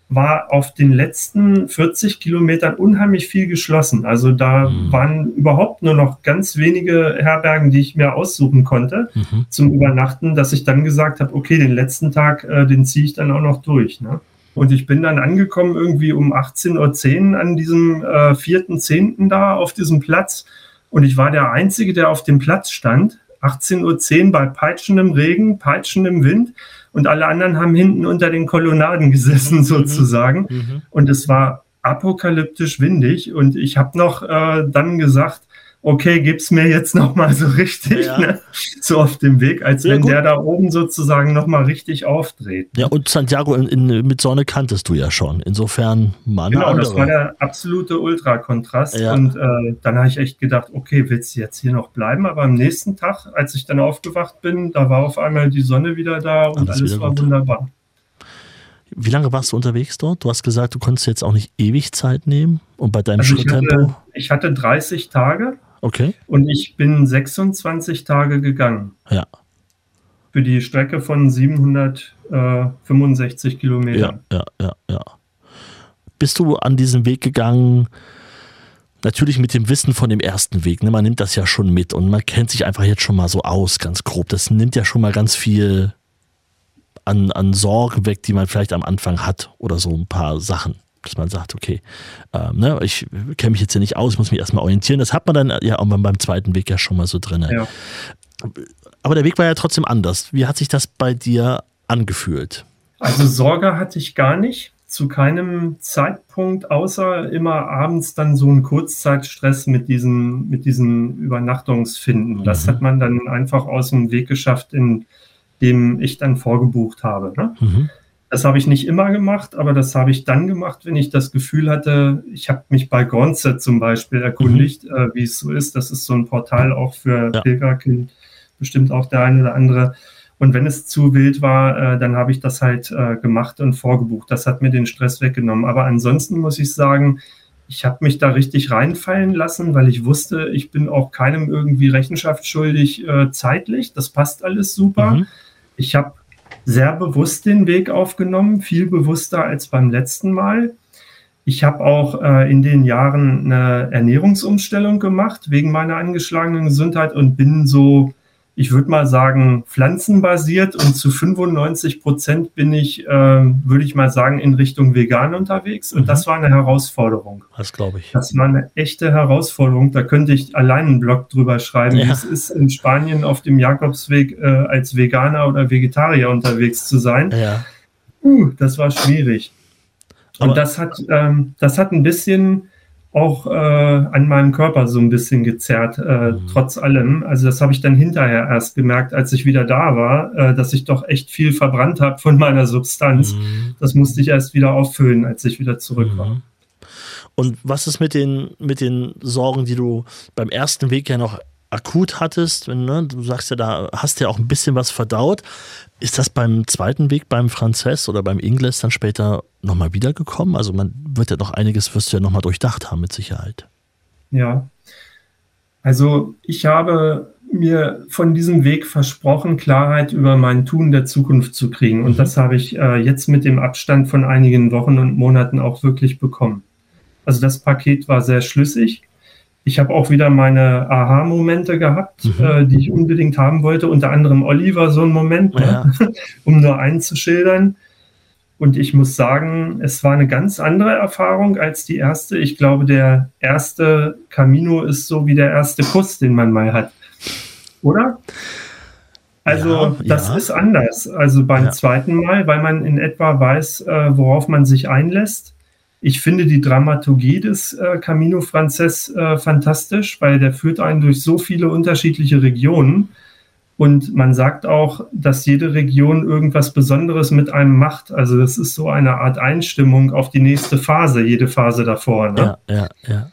war auf den letzten 40 Kilometern unheimlich viel geschlossen. Also da mhm. waren überhaupt nur noch ganz wenige Herbergen, die ich mir aussuchen konnte mhm. zum Übernachten, dass ich dann gesagt habe, okay, den letzten Tag, äh, den ziehe ich dann auch noch durch. Ne? Und ich bin dann angekommen irgendwie um 18.10 Uhr an diesem äh, 4.10. da auf diesem Platz und ich war der Einzige, der auf dem Platz stand. 18.10 Uhr bei peitschendem Regen, peitschendem Wind. Und alle anderen haben hinten unter den Kolonnaden gesessen, mhm. sozusagen. Mhm. Und es war apokalyptisch windig. Und ich habe noch äh, dann gesagt, okay, gib's mir jetzt noch mal so richtig, ja. ne? so auf dem Weg, als ja, wenn gut. der da oben sozusagen noch mal richtig aufdreht. Ja, und Santiago in, in, mit Sonne kanntest du ja schon. Insofern mal Genau, andere. das war der absolute Ultrakontrast. Ja. Und äh, dann habe ich echt gedacht, okay, willst du jetzt hier noch bleiben? Aber am nächsten Tag, als ich dann aufgewacht bin, da war auf einmal die Sonne wieder da und alles, alles war gut. wunderbar. Wie lange warst du unterwegs dort? Du hast gesagt, du konntest jetzt auch nicht ewig Zeit nehmen und bei deinem also Schritttempo. Ich hatte, ich hatte 30 Tage Okay. Und ich bin 26 Tage gegangen. Ja. Für die Strecke von 765 Kilometern. Ja, ja, ja, ja. Bist du an diesem Weg gegangen? Natürlich mit dem Wissen von dem ersten Weg. Ne? Man nimmt das ja schon mit und man kennt sich einfach jetzt schon mal so aus, ganz grob. Das nimmt ja schon mal ganz viel an, an Sorgen weg, die man vielleicht am Anfang hat oder so ein paar Sachen dass man sagt, okay, ähm, ne, ich kenne mich jetzt hier nicht aus, muss mich erstmal orientieren. Das hat man dann ja auch beim zweiten Weg ja schon mal so drin. Ja. Aber der Weg war ja trotzdem anders. Wie hat sich das bei dir angefühlt? Also Sorge hatte ich gar nicht. Zu keinem Zeitpunkt, außer immer abends dann so ein Kurzzeitstress mit diesen, mit diesen Übernachtungsfinden. Das mhm. hat man dann einfach aus dem Weg geschafft, in dem ich dann vorgebucht habe. Ne? Mhm. Das habe ich nicht immer gemacht, aber das habe ich dann gemacht, wenn ich das Gefühl hatte, ich habe mich bei Gonze zum Beispiel erkundigt, mhm. äh, wie es so ist. Das ist so ein Portal auch für ja. Pilgerkind, bestimmt auch der eine oder andere. Und wenn es zu wild war, äh, dann habe ich das halt äh, gemacht und vorgebucht. Das hat mir den Stress weggenommen. Aber ansonsten muss ich sagen, ich habe mich da richtig reinfallen lassen, weil ich wusste, ich bin auch keinem irgendwie Rechenschaft schuldig äh, zeitlich. Das passt alles super. Mhm. Ich habe sehr bewusst den Weg aufgenommen, viel bewusster als beim letzten Mal. Ich habe auch äh, in den Jahren eine Ernährungsumstellung gemacht wegen meiner angeschlagenen Gesundheit und bin so ich würde mal sagen, pflanzenbasiert und zu 95 Prozent bin ich, äh, würde ich mal sagen, in Richtung vegan unterwegs. Und mhm. das war eine Herausforderung. Das glaube ich. Das war eine echte Herausforderung. Da könnte ich allein einen Blog drüber schreiben, ja. es ist, in Spanien auf dem Jakobsweg äh, als Veganer oder Vegetarier unterwegs zu sein. Ja. Uh, das war schwierig. Aber und das hat, ähm, das hat ein bisschen auch äh, an meinem Körper so ein bisschen gezerrt, äh, mhm. trotz allem. Also das habe ich dann hinterher erst gemerkt, als ich wieder da war, äh, dass ich doch echt viel verbrannt habe von meiner Substanz. Mhm. Das musste ich erst wieder auffüllen, als ich wieder zurück mhm. war. Und was ist mit den, mit den Sorgen, die du beim ersten Weg ja noch akut hattest? Ne? Du sagst ja, da hast du ja auch ein bisschen was verdaut. Ist das beim zweiten Weg, beim Franzess oder beim Ingles dann später nochmal wiedergekommen? Also man wird ja noch einiges, wirst du ja nochmal durchdacht haben mit Sicherheit. Ja, also ich habe mir von diesem Weg versprochen, Klarheit über mein Tun der Zukunft zu kriegen. Und mhm. das habe ich äh, jetzt mit dem Abstand von einigen Wochen und Monaten auch wirklich bekommen. Also das Paket war sehr schlüssig. Ich habe auch wieder meine Aha-Momente gehabt, mhm. äh, die ich unbedingt haben wollte. Unter anderem Oliver so ein Moment, ne? ja. *laughs* um nur einen zu schildern. Und ich muss sagen, es war eine ganz andere Erfahrung als die erste. Ich glaube, der erste Camino ist so wie der erste Kuss, den man mal hat. Oder? Also ja, das ja. ist anders. Also beim ja. zweiten Mal, weil man in etwa weiß, äh, worauf man sich einlässt. Ich finde die Dramaturgie des äh, Camino Frances äh, fantastisch, weil der führt einen durch so viele unterschiedliche Regionen. Und man sagt auch, dass jede Region irgendwas Besonderes mit einem macht. Also das ist so eine Art Einstimmung auf die nächste Phase, jede Phase davor. Ne? Ja, ja, ja.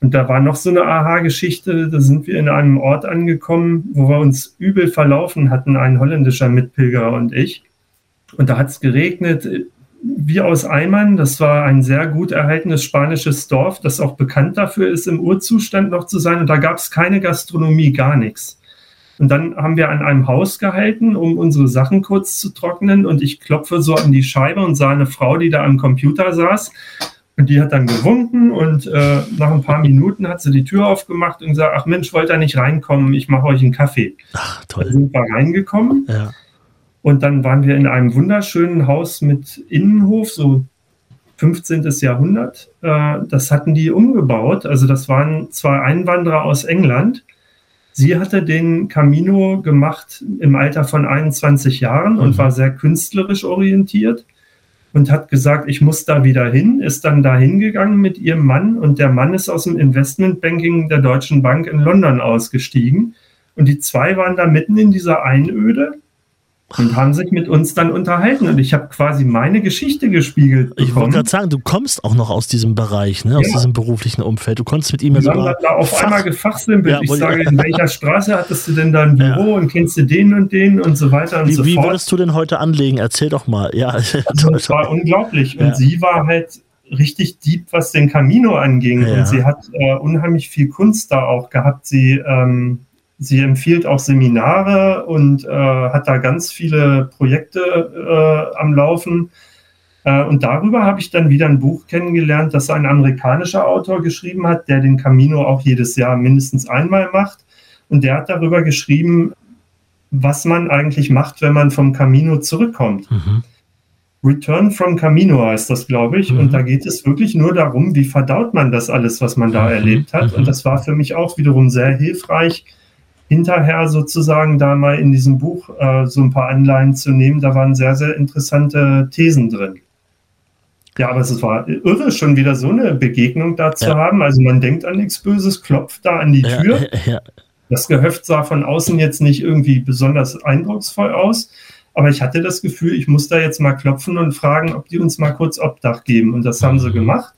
Und da war noch so eine Aha-Geschichte. Da sind wir in einem Ort angekommen, wo wir uns übel verlaufen hatten, ein holländischer Mitpilger und ich. Und da hat es geregnet wie aus Eimern. Das war ein sehr gut erhaltenes spanisches Dorf, das auch bekannt dafür ist, im Urzustand noch zu sein. Und da gab es keine Gastronomie, gar nichts. Und dann haben wir an einem Haus gehalten, um unsere Sachen kurz zu trocknen. Und ich klopfe so an die Scheibe und sah eine Frau, die da am Computer saß. Und die hat dann gewunken und äh, nach ein paar Minuten hat sie die Tür aufgemacht und gesagt, ach Mensch, wollt ihr nicht reinkommen, ich mache euch einen Kaffee. Ach, toll. Dann sind wir reingekommen. Ja. Und dann waren wir in einem wunderschönen Haus mit Innenhof, so 15. Jahrhundert. Äh, das hatten die umgebaut. Also das waren zwei Einwanderer aus England. Sie hatte den Camino gemacht im Alter von 21 Jahren mhm. und war sehr künstlerisch orientiert und hat gesagt, ich muss da wieder hin, ist dann da hingegangen mit ihrem Mann und der Mann ist aus dem Investmentbanking der Deutschen Bank in London ausgestiegen. Und die zwei waren da mitten in dieser Einöde und haben sich mit uns dann unterhalten und ich habe quasi meine Geschichte gespiegelt. Bekommen. Ich wollte gerade sagen, du kommst auch noch aus diesem Bereich, ne? aus ja. diesem beruflichen Umfeld. Du konntest mit ihm ja sogar. da auf Fach einmal gefachsimpelt. Ja, ich sage, *laughs* in welcher Straße hattest du denn da ein Büro ja. und kennst du den und den und so weiter und wie, so wie fort. Wie würdest du denn heute anlegen? Erzähl doch mal. Ja, also, das war *laughs* unglaublich. Und sie war halt richtig deep, was den Camino anging. Und sie hat äh, unheimlich viel Kunst da auch gehabt. Sie ähm, Sie empfiehlt auch Seminare und äh, hat da ganz viele Projekte äh, am Laufen. Äh, und darüber habe ich dann wieder ein Buch kennengelernt, das ein amerikanischer Autor geschrieben hat, der den Camino auch jedes Jahr mindestens einmal macht. Und der hat darüber geschrieben, was man eigentlich macht, wenn man vom Camino zurückkommt. Mhm. Return from Camino heißt das, glaube ich. Mhm. Und da geht es wirklich nur darum, wie verdaut man das alles, was man da mhm. erlebt hat. Und mhm. das war für mich auch wiederum sehr hilfreich, hinterher sozusagen da mal in diesem Buch äh, so ein paar Anleihen zu nehmen. Da waren sehr, sehr interessante Thesen drin. Ja, aber es war irre, schon wieder so eine Begegnung da zu ja. haben. Also man denkt an nichts Böses, klopft da an die Tür. Ja, *laughs* ja, das Gehöft sah von außen jetzt nicht irgendwie besonders eindrucksvoll aus. Aber ich hatte das Gefühl, ich muss da jetzt mal klopfen und fragen, ob die uns mal kurz Obdach geben. Und das haben sie mhm. gemacht.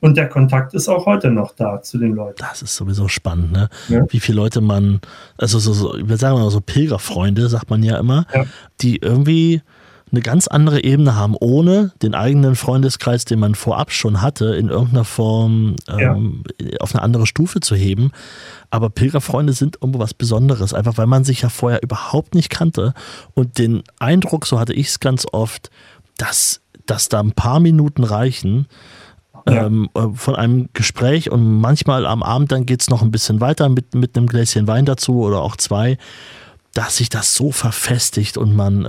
Und der Kontakt ist auch heute noch da zu den Leuten. Das ist sowieso spannend, ne? Ja. Wie viele Leute man, also so, so, wir sagen mal so Pilgerfreunde, sagt man ja immer, ja. die irgendwie eine ganz andere Ebene haben, ohne den eigenen Freundeskreis, den man vorab schon hatte, in irgendeiner Form ähm, ja. auf eine andere Stufe zu heben. Aber Pilgerfreunde sind irgendwo was Besonderes, einfach weil man sich ja vorher überhaupt nicht kannte. Und den Eindruck, so hatte ich es ganz oft, dass, dass da ein paar Minuten reichen, ja. ähm, äh, von einem Gespräch und manchmal am Abend dann geht es noch ein bisschen weiter mit, mit einem Gläschen Wein dazu oder auch zwei, dass sich das so verfestigt und man, äh,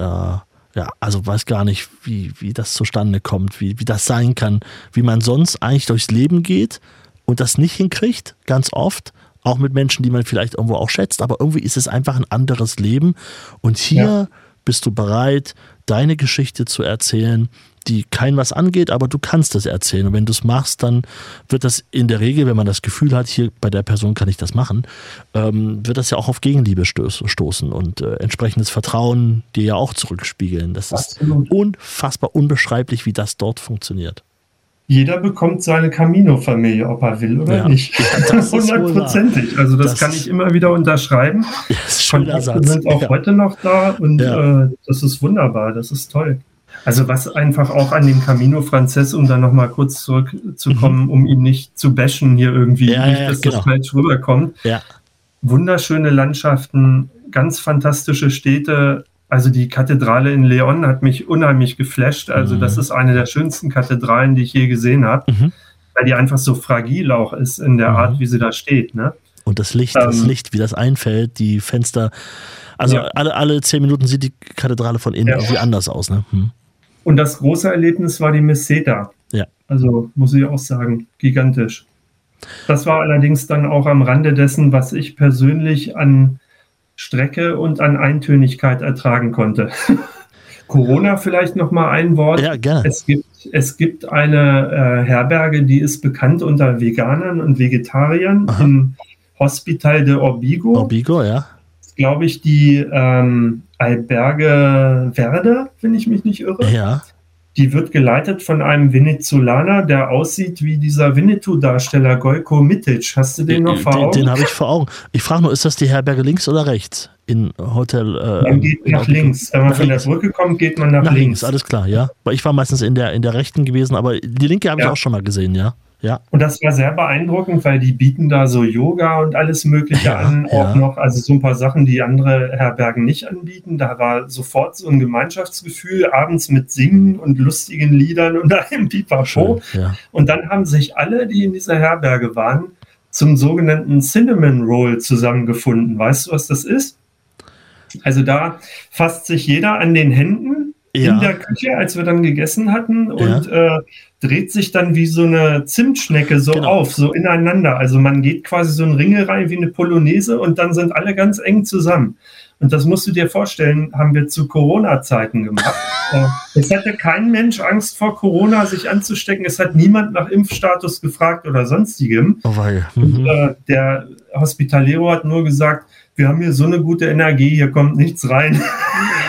ja, also weiß gar nicht, wie, wie das zustande kommt, wie, wie das sein kann, wie man sonst eigentlich durchs Leben geht und das nicht hinkriegt, ganz oft auch mit Menschen, die man vielleicht irgendwo auch schätzt, aber irgendwie ist es einfach ein anderes Leben. Und hier ja. bist du bereit, deine Geschichte zu erzählen, die kein was angeht, aber du kannst es erzählen. Und wenn du es machst, dann wird das in der Regel, wenn man das Gefühl hat, hier bei der Person kann ich das machen, ähm, wird das ja auch auf Gegenliebe stoßen und äh, entsprechendes Vertrauen dir ja auch zurückspiegeln. Das ist Absolut. unfassbar unbeschreiblich, wie das dort funktioniert jeder bekommt seine Camino-Familie, ob er will oder ja. nicht. Hundertprozentig. Also das, das, kann ich immer wieder unterschreiben. Ja, das ist schöner Satz. sind auch ja. heute noch da und äh, das ist wunderbar, das ist toll. Also was einfach auch an dem Camino Frances, um da nochmal kurz zurückzukommen, mhm. um ihn nicht zu bashen hier irgendwie, ja, nicht, dass genau. das falsch rüberkommt. Ja. Wunderschöne Landschaften, ganz fantastische Städte, also die Kathedrale in Leon hat mich unheimlich geflasht. Also mhm. das ist eine der schönsten Kathedralen, die ich je gesehen habe, mhm. weil die einfach so fragil auch ist in der mhm. Art, wie sie da steht. Ne? Und das Licht, ähm, das Licht, wie das einfällt, die Fenster. Also ja. alle, alle zehn Minuten sieht die Kathedrale von innen ja. irgendwie anders aus. Ne? Hm. Und das große Erlebnis war die Messeta. Ja. Also muss ich auch sagen, gigantisch. Das war allerdings dann auch am Rande dessen, was ich persönlich an Strecke und an Eintönigkeit ertragen konnte. *laughs* Corona vielleicht noch mal ein Wort. Ja, gerne. Es gibt, es gibt eine äh, Herberge, die ist bekannt unter Veganern und Vegetariern Aha. im Hospital de Orbigo. Orbigo, ja. Glaube ich, die ähm, Alberge Verde, wenn ich mich nicht irre. Ja. Die wird geleitet von einem Venezolaner, der aussieht wie dieser Winnetou-Darsteller Gojko Mitic. Hast du den noch vor Augen? Den, den habe ich vor Augen. Ich frage nur, ist das die Herberge links oder rechts? In Hotel. Äh, man geht nach links. Wenn man nach von links. der Brücke kommt, geht man nach, nach links. links. Alles klar, ja. Weil ich war meistens in der, in der rechten gewesen, aber die linke habe ja. ich auch schon mal gesehen, ja. Ja. Und das war sehr beeindruckend, weil die bieten da so Yoga und alles Mögliche ja, an, auch ja. noch, also so ein paar Sachen, die andere Herbergen nicht anbieten. Da war sofort so ein Gemeinschaftsgefühl, abends mit Singen und lustigen Liedern und *laughs* einem Pipapo. Ja. Und dann haben sich alle, die in dieser Herberge waren, zum sogenannten Cinnamon Roll zusammengefunden. Weißt du, was das ist? Also da fasst sich jeder an den Händen in der Küche, als wir dann gegessen hatten und äh, dreht sich dann wie so eine Zimtschnecke so genau. auf, so ineinander. Also man geht quasi so in Ringe rein wie eine Polonaise und dann sind alle ganz eng zusammen. Und das musst du dir vorstellen, haben wir zu Corona-Zeiten gemacht. *laughs* Äh, es hatte kein Mensch Angst vor Corona, sich anzustecken. Es hat niemand nach Impfstatus gefragt oder sonstigem. Oh, mhm. und, äh, der Hospitalero hat nur gesagt, wir haben hier so eine gute Energie, hier kommt nichts rein. *laughs*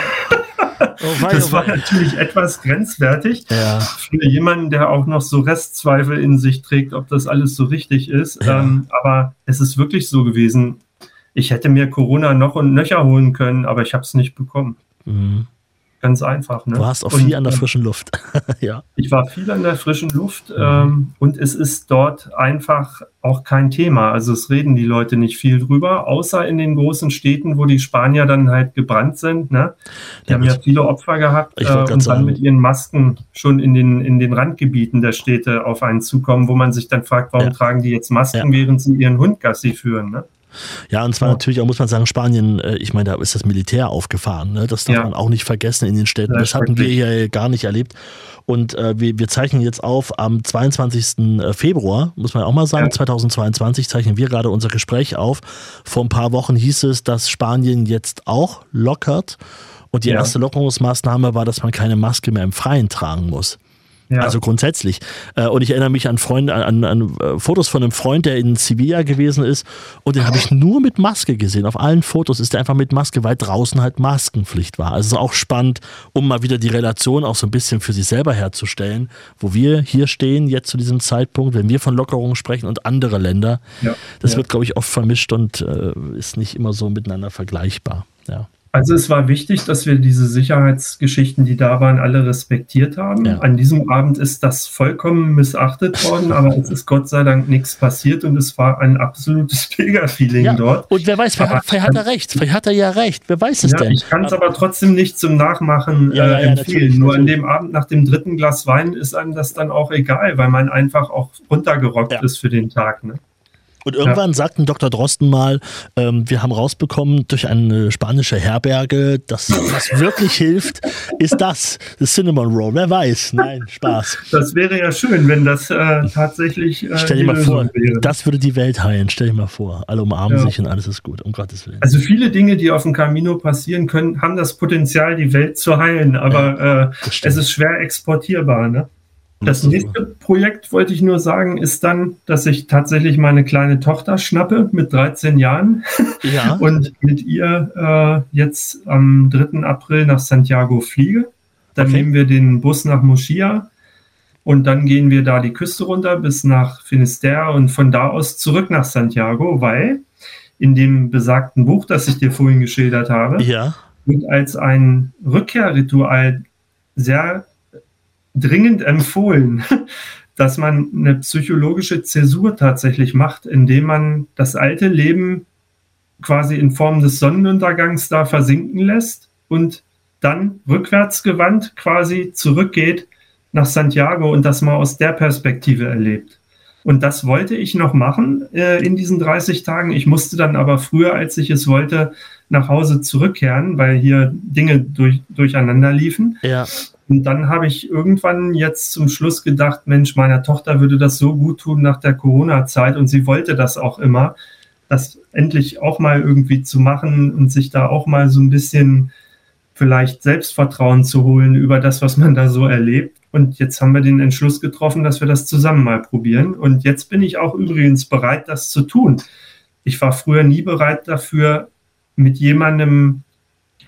Oh wei, das oh war natürlich etwas grenzwertig ja. für jemanden, der auch noch so Restzweifel in sich trägt, ob das alles so richtig ist. Ja. Ähm, aber es ist wirklich so gewesen. Ich hätte mir Corona noch und nöcher holen können, aber ich habe es nicht bekommen. Mhm. Ganz einfach. Ne? Du warst auch viel an der ähm, frischen Luft. *laughs* ja. Ich war viel an der frischen Luft ähm, und es ist dort einfach auch kein Thema. Also es reden die Leute nicht viel drüber, außer in den großen Städten, wo die Spanier dann halt gebrannt sind. Ne? Die ja, haben ja viele Opfer gehabt äh, und dann sagen. mit ihren Masken schon in den, in den Randgebieten der Städte auf einen zukommen, wo man sich dann fragt, warum ja. tragen die jetzt Masken, ja. während sie ihren Hund Gassi führen. Ne? Ja, und zwar ja. natürlich auch, muss man sagen, Spanien, äh, ich meine, da ist das Militär aufgefahren. Ne? Das darf ja. man auch nicht vergessen in den Städten. das hatten wir hier gar nicht erlebt. Und äh, wir, wir, zeichnen jetzt auf am 22. Äh, Februar, muss man auch mal sagen, ja. 2022 zeichnen wir gerade unser Gespräch auf. Vor ein paar Wochen hieß es, dass Spanien jetzt auch lockert. Und die erste Lockerungsmaßnahme war, dass man keine Maske mehr im Freien tragen muss. Ja. Also grundsätzlich. Äh, und ich erinnere mich an Freunde, an, an, äh, Fotos von einem Freund, der in Sevilla gewesen ist. Und den habe ich nur mit Maske gesehen. Auf allen Fotos ist er einfach mit Maske, weil draußen halt Maskenpflicht war. Also auch spannend, um mal wieder die Relation auch so ein bisschen für sich selber herzustellen, wo wir hier stehen, jetzt zu diesem Zeitpunkt, wenn wir von Lockerungen sprechen und andere Länder. Ja. Das ja. wird, glaube ich, oft vermischt und äh, ist nicht immer so miteinander vergleichbar. Ja. Also es war wichtig, dass wir diese Sicherheitsgeschichten, die da waren, alle respektiert haben. Ja. An diesem Abend ist das vollkommen missachtet worden, aber es ist Gott sei Dank nichts passiert und es war ein absolutes *laughs* Pilger-Feeling ja. dort. Und wer weiß, vielleicht, vielleicht hat er recht, vielleicht hat er ja recht, wer weiß es ja, denn? Ich kann es aber trotzdem nicht zum Nachmachen äh, empfehlen. Nur an dem Abend nach dem dritten Glas Wein ist einem das dann auch egal, weil man einfach auch runtergerockt ist für den Tag. Ne? Und irgendwann ja. sagten Dr. Drosten mal, ähm, wir haben rausbekommen durch eine spanische Herberge, dass was wirklich hilft, ist das, das Cinnamon Roll. Wer weiß? Nein, Spaß. Das wäre ja schön, wenn das äh, tatsächlich. Äh, Stell dir mal vor, wäre. das würde die Welt heilen. Stell dir mal vor. Alle umarmen ja. sich und alles ist gut, um Gottes Willen. Also viele Dinge, die auf dem Camino passieren können, haben das Potenzial, die Welt zu heilen, aber ja, äh, es ist schwer exportierbar. Ne? Das nächste Projekt, wollte ich nur sagen, ist dann, dass ich tatsächlich meine kleine Tochter schnappe mit 13 Jahren ja. *laughs* und mit ihr äh, jetzt am 3. April nach Santiago fliege. Dann okay. nehmen wir den Bus nach Moschia und dann gehen wir da die Küste runter bis nach Finisterre und von da aus zurück nach Santiago, weil in dem besagten Buch, das ich dir vorhin geschildert habe, ja. wird als ein Rückkehrritual sehr dringend empfohlen, *laughs* dass man eine psychologische Zäsur tatsächlich macht, indem man das alte Leben quasi in Form des Sonnenuntergangs da versinken lässt und dann rückwärtsgewandt quasi zurückgeht nach Santiago und das mal aus der Perspektive erlebt. Und das wollte ich noch machen äh, in diesen 30 Tagen. Ich musste dann aber früher, als ich es wollte, nach Hause zurückkehren, weil hier Dinge durch, durcheinander liefen. Ja. Und dann habe ich irgendwann jetzt zum Schluss gedacht, Mensch, meiner Tochter würde das so gut tun nach der Corona-Zeit und sie wollte das auch immer, das endlich auch mal irgendwie zu machen und sich da auch mal so ein bisschen vielleicht Selbstvertrauen zu holen über das, was man da so erlebt. Und jetzt haben wir den Entschluss getroffen, dass wir das zusammen mal probieren. Und jetzt bin ich auch übrigens bereit, das zu tun. Ich war früher nie bereit dafür, mit jemandem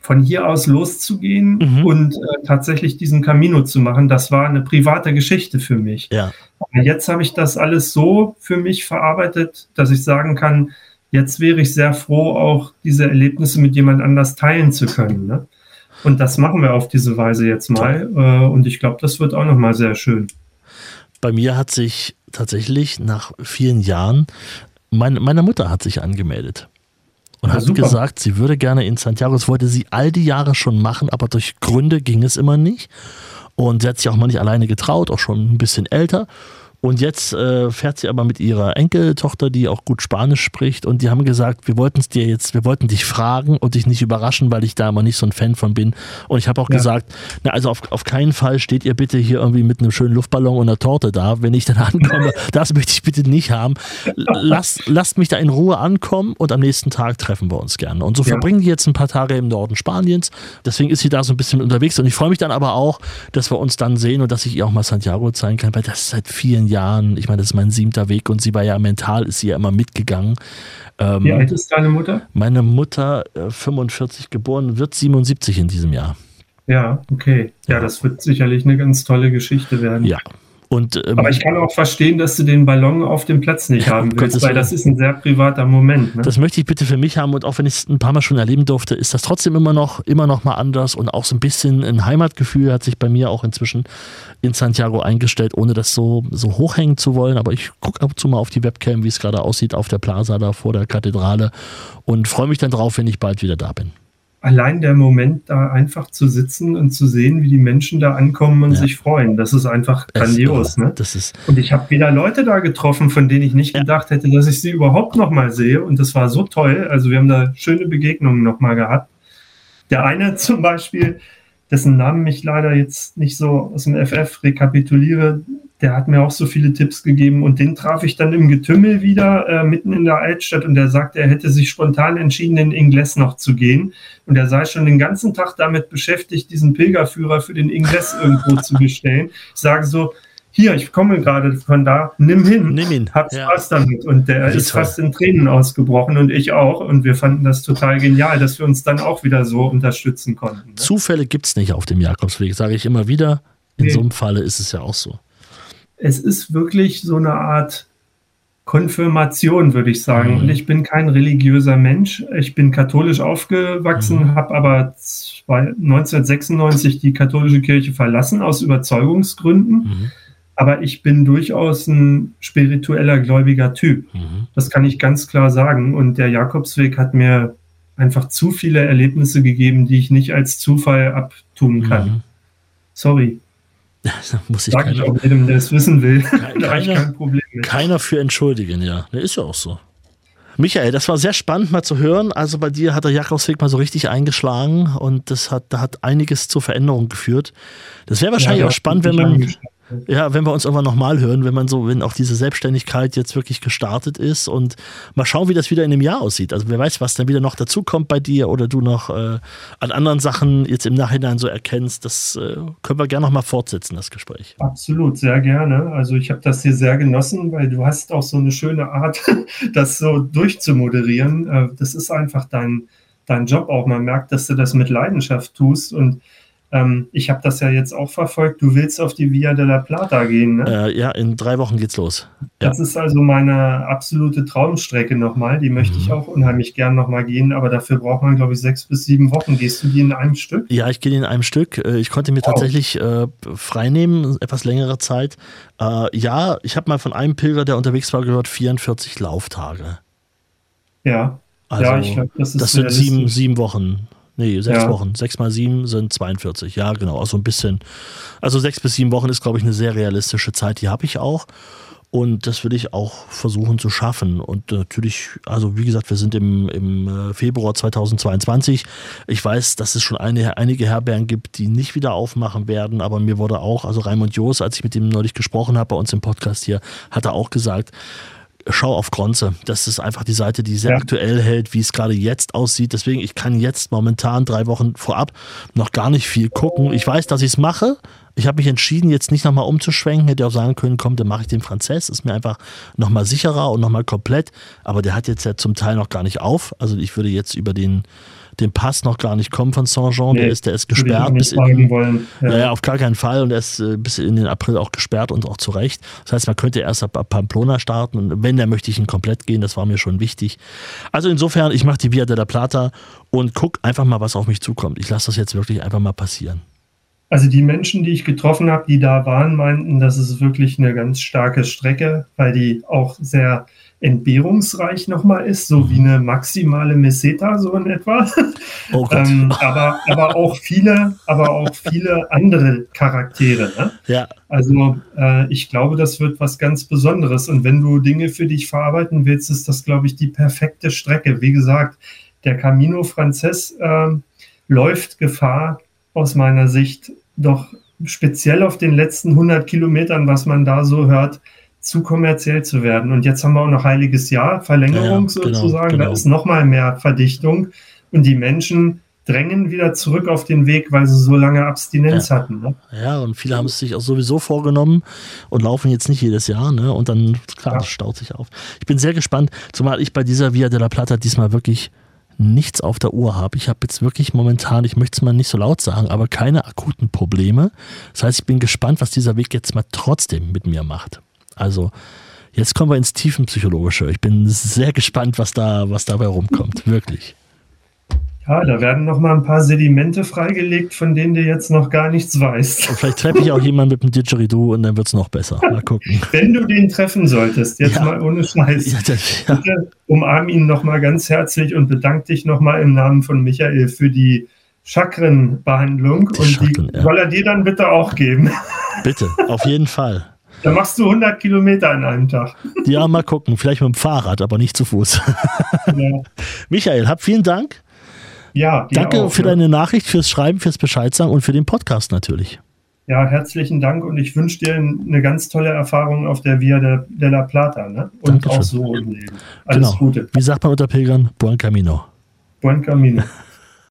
von hier aus loszugehen mhm. und äh, tatsächlich diesen Camino zu machen, das war eine private Geschichte für mich. Ja. Aber jetzt habe ich das alles so für mich verarbeitet, dass ich sagen kann, jetzt wäre ich sehr froh, auch diese Erlebnisse mit jemand anders teilen zu können. Ne? Und das machen wir auf diese Weise jetzt mal. Äh, und ich glaube, das wird auch nochmal sehr schön. Bei mir hat sich tatsächlich nach vielen Jahren, mein, meine Mutter hat sich angemeldet und ja, hat super. gesagt, sie würde gerne in Santiago, das wollte sie all die Jahre schon machen, aber durch Gründe ging es immer nicht. Und sie hat sich auch mal nicht alleine getraut, auch schon ein bisschen älter. Und jetzt äh, fährt sie aber mit ihrer Enkeltochter, die auch gut Spanisch spricht. Und die haben gesagt, wir wollten es dir jetzt, wir wollten dich fragen und dich nicht überraschen, weil ich da immer nicht so ein Fan von bin. Und ich habe auch ja. gesagt, na, also auf, auf keinen Fall steht ihr bitte hier irgendwie mit einem schönen Luftballon und einer Torte da, wenn ich dann *laughs* ankomme. das möchte ich bitte nicht haben. Lasst, lasst mich da in Ruhe ankommen und am nächsten Tag treffen wir uns gerne. Und so ja. verbringen die jetzt ein paar Tage im Norden Spaniens. Deswegen ist sie da so ein bisschen unterwegs. Und ich freue mich dann aber auch, dass wir uns dann sehen und dass ich ihr auch mal Santiago zeigen kann, weil das ist seit vielen Jahren Jahren, ich meine, das ist mein siebter Weg und sie war ja mental, ist sie ja immer mitgegangen. Ähm, Wie alt ist deine Mutter? Meine Mutter, äh, 45 geboren, wird 77 in diesem Jahr. Ja, okay. Ja, das wird sicherlich eine ganz tolle Geschichte werden. Ja, und, ähm, Aber ich kann auch verstehen, dass du den Ballon auf dem Platz nicht haben willst, weil das ist ein sehr privater Moment. Ne? Das möchte ich bitte für mich haben und auch wenn ich es ein paar Mal schon erleben durfte, ist das trotzdem immer noch, immer noch mal anders und auch so ein bisschen ein Heimatgefühl hat sich bei mir auch inzwischen in Santiago eingestellt, ohne das so, so hochhängen zu wollen. Aber ich gucke ab und zu mal auf die Webcam, wie es gerade aussieht auf der Plaza da vor der Kathedrale und freue mich dann drauf, wenn ich bald wieder da bin allein der Moment, da einfach zu sitzen und zu sehen, wie die Menschen da ankommen und ja. sich freuen, das ist einfach grandios. Ne? das ist und ich habe wieder Leute da getroffen, von denen ich nicht ja. gedacht hätte, dass ich sie überhaupt noch mal sehe. Und das war so toll. Also wir haben da schöne Begegnungen noch mal gehabt. Der eine *laughs* zum Beispiel, dessen Namen ich leider jetzt nicht so aus dem FF rekapituliere, der hat mir auch so viele Tipps gegeben und den traf ich dann im Getümmel wieder äh, mitten in der Altstadt und der sagte, er hätte sich spontan entschieden, in Ingles noch zu gehen und er sei schon den ganzen Tag damit beschäftigt, diesen Pilgerführer für den Ingles irgendwo *laughs* zu bestellen. Ich sage so, hier, ich komme gerade von da, nimm hin, nimm ihn. hab ja. Spaß damit. Und der ist, ist fast in Tränen ausgebrochen und ich auch. Und wir fanden das total genial, dass wir uns dann auch wieder so unterstützen konnten. Ne? Zufälle gibt es nicht auf dem Jakobsweg, sage ich immer wieder. In nee. so einem Falle ist es ja auch so es ist wirklich so eine Art Konfirmation, würde ich sagen. Mhm. Und ich bin kein religiöser Mensch. Ich bin katholisch aufgewachsen, mhm. habe aber 1996 die katholische Kirche verlassen aus Überzeugungsgründen. Mhm. Aber ich bin durchaus ein spiritueller, gläubiger Typ. Mhm. Das kann ich ganz klar sagen. Und der Jakobsweg hat mir einfach zu viele Erlebnisse gegeben, die ich nicht als Zufall abtun kann. Mhm. *laughs* Sorry. muss ich Sag ich auch jedem, der es wissen will. *laughs* Keiner, kein Problem keiner für entschuldigen, ja. Der ist ja auch so. Michael, das war sehr spannend mal zu hören. Also bei dir hat der Jakobsweg mal so richtig eingeschlagen und das hat, da hat einiges zur Veränderung geführt. Das wäre wahrscheinlich ja, auch spannend, wenn man, ja, wenn wir uns irgendwann nochmal hören, wenn man so, wenn auch diese Selbstständigkeit jetzt wirklich gestartet ist und mal schauen, wie das wieder in einem Jahr aussieht. Also wer weiß, was dann wieder noch dazukommt bei dir oder du noch äh, an anderen Sachen jetzt im Nachhinein so erkennst, das äh, können wir gerne nochmal fortsetzen, das Gespräch. Absolut, sehr gerne. Also ich habe das hier sehr genossen, weil du hast auch so eine schöne Art, *laughs* das so durchzumoderieren. Äh, das ist einfach dein, dein Job auch. Man merkt, dass du das mit Leidenschaft tust und ähm, ich habe das ja jetzt auch verfolgt. Du willst auf die Via de la Plata gehen, ne? Äh, ja, in drei Wochen geht's los. Ja. Das ist also meine absolute Traumstrecke nochmal. Die möchte mhm. ich auch unheimlich gern nochmal gehen, aber dafür braucht man, glaube ich, sechs bis sieben Wochen. Gehst du die in einem Stück? Ja, ich gehe die in einem Stück. Äh, ich konnte mir wow. tatsächlich äh, freinehmen, etwas längere Zeit. Äh, ja, ich habe mal von einem Pilger, der unterwegs war, gehört, 44 Lauftage. Ja. Also, ja, ich glaube, das ist Das sind sieben, sieben Wochen. Nee, sechs ja. Wochen. Sechs mal sieben sind 42. Ja, genau. Also ein bisschen. Also sechs bis sieben Wochen ist, glaube ich, eine sehr realistische Zeit. Die habe ich auch. Und das will ich auch versuchen zu schaffen. Und natürlich, also wie gesagt, wir sind im, im äh, Februar 2022. Ich weiß, dass es schon eine, einige Herbergen gibt, die nicht wieder aufmachen werden. Aber mir wurde auch, also Raimund Joos, als ich mit ihm neulich gesprochen habe bei uns im Podcast hier, hat er auch gesagt, schau auf Gronze. Das ist einfach die Seite, die sehr ja. aktuell hält, wie es gerade jetzt aussieht. Deswegen, ich kann jetzt momentan drei Wochen vorab noch gar nicht viel gucken. Ich weiß, dass ich es mache. Ich habe mich entschieden, jetzt nicht nochmal umzuschwenken. Hätte auch sagen können, komm, dann mache ich den Franzess. Ist mir einfach nochmal sicherer und nochmal komplett. Aber der hat jetzt ja zum Teil noch gar nicht auf. Also ich würde jetzt über den den Pass noch gar nicht kommen von Saint-Jean. Nee, der, ist, der ist gesperrt. Bis in, wollen. Ja. ja. auf gar keinen Fall. Und er ist äh, bis in den April auch gesperrt und auch zu Recht. Das heißt, man könnte erst ab, ab Pamplona starten. Und wenn, dann möchte ich ihn komplett gehen. Das war mir schon wichtig. Also insofern, ich mache die Via de la Plata und gucke einfach mal, was auf mich zukommt. Ich lasse das jetzt wirklich einfach mal passieren. Also die Menschen, die ich getroffen habe, die da waren, meinten, das ist wirklich eine ganz starke Strecke, weil die auch sehr entbehrungsreich nochmal ist, so wie eine maximale Meseta, so in etwa. Oh *laughs* ähm, aber, aber auch viele, aber auch viele andere Charaktere. Ne? Ja. Also äh, ich glaube, das wird was ganz Besonderes. Und wenn du Dinge für dich verarbeiten willst, ist das, glaube ich, die perfekte Strecke. Wie gesagt, der Camino Frances äh, läuft Gefahr, aus meiner Sicht, doch speziell auf den letzten 100 Kilometern, was man da so hört, zu kommerziell zu werden. Und jetzt haben wir auch noch Heiliges Jahr, Verlängerung ja, genau, sozusagen, genau. da ist nochmal mehr Verdichtung und die Menschen drängen wieder zurück auf den Weg, weil sie so lange Abstinenz ja. hatten. Ne? Ja, und viele haben es sich auch sowieso vorgenommen und laufen jetzt nicht jedes Jahr, ne? Und dann, klar, ja. das staut sich auf. Ich bin sehr gespannt, zumal ich bei dieser Via de la Plata diesmal wirklich nichts auf der Uhr habe. Ich habe jetzt wirklich momentan, ich möchte es mal nicht so laut sagen, aber keine akuten Probleme. Das heißt, ich bin gespannt, was dieser Weg jetzt mal trotzdem mit mir macht. Also jetzt kommen wir ins Tiefenpsychologische. Ich bin sehr gespannt, was da, was dabei rumkommt. Wirklich. Ja, da werden noch mal ein paar Sedimente freigelegt, von denen du jetzt noch gar nichts weißt. Und vielleicht treffe ich auch jemanden mit dem Didgeridoo und dann wird es noch besser. Mal gucken. Wenn du den treffen solltest, jetzt ja. mal ohne Scheiß, ja, das, ja. bitte umarm ihn noch mal ganz herzlich und bedanke dich noch mal im Namen von Michael für die Chakrenbehandlung. Die und Chakren, die soll er dir dann bitte auch geben. Bitte, auf jeden Fall. Da machst du 100 Kilometer an einem Tag. Ja, mal gucken. Vielleicht mit dem Fahrrad, aber nicht zu Fuß. *laughs* Ja. Michael, hab vielen Dank. Ja, danke auch, für ja. deine Nachricht, fürs Schreiben, fürs Bescheid sagen und für den Podcast natürlich. Ja, herzlichen Dank und ich wünsche dir eine ganz tolle Erfahrung auf der Via de, de la Plata ne? und Dankeschön. auch so im Leben. Alles genau. Gute. Wie sagt man unter Pilgern? Buen Camino. Buen Camino.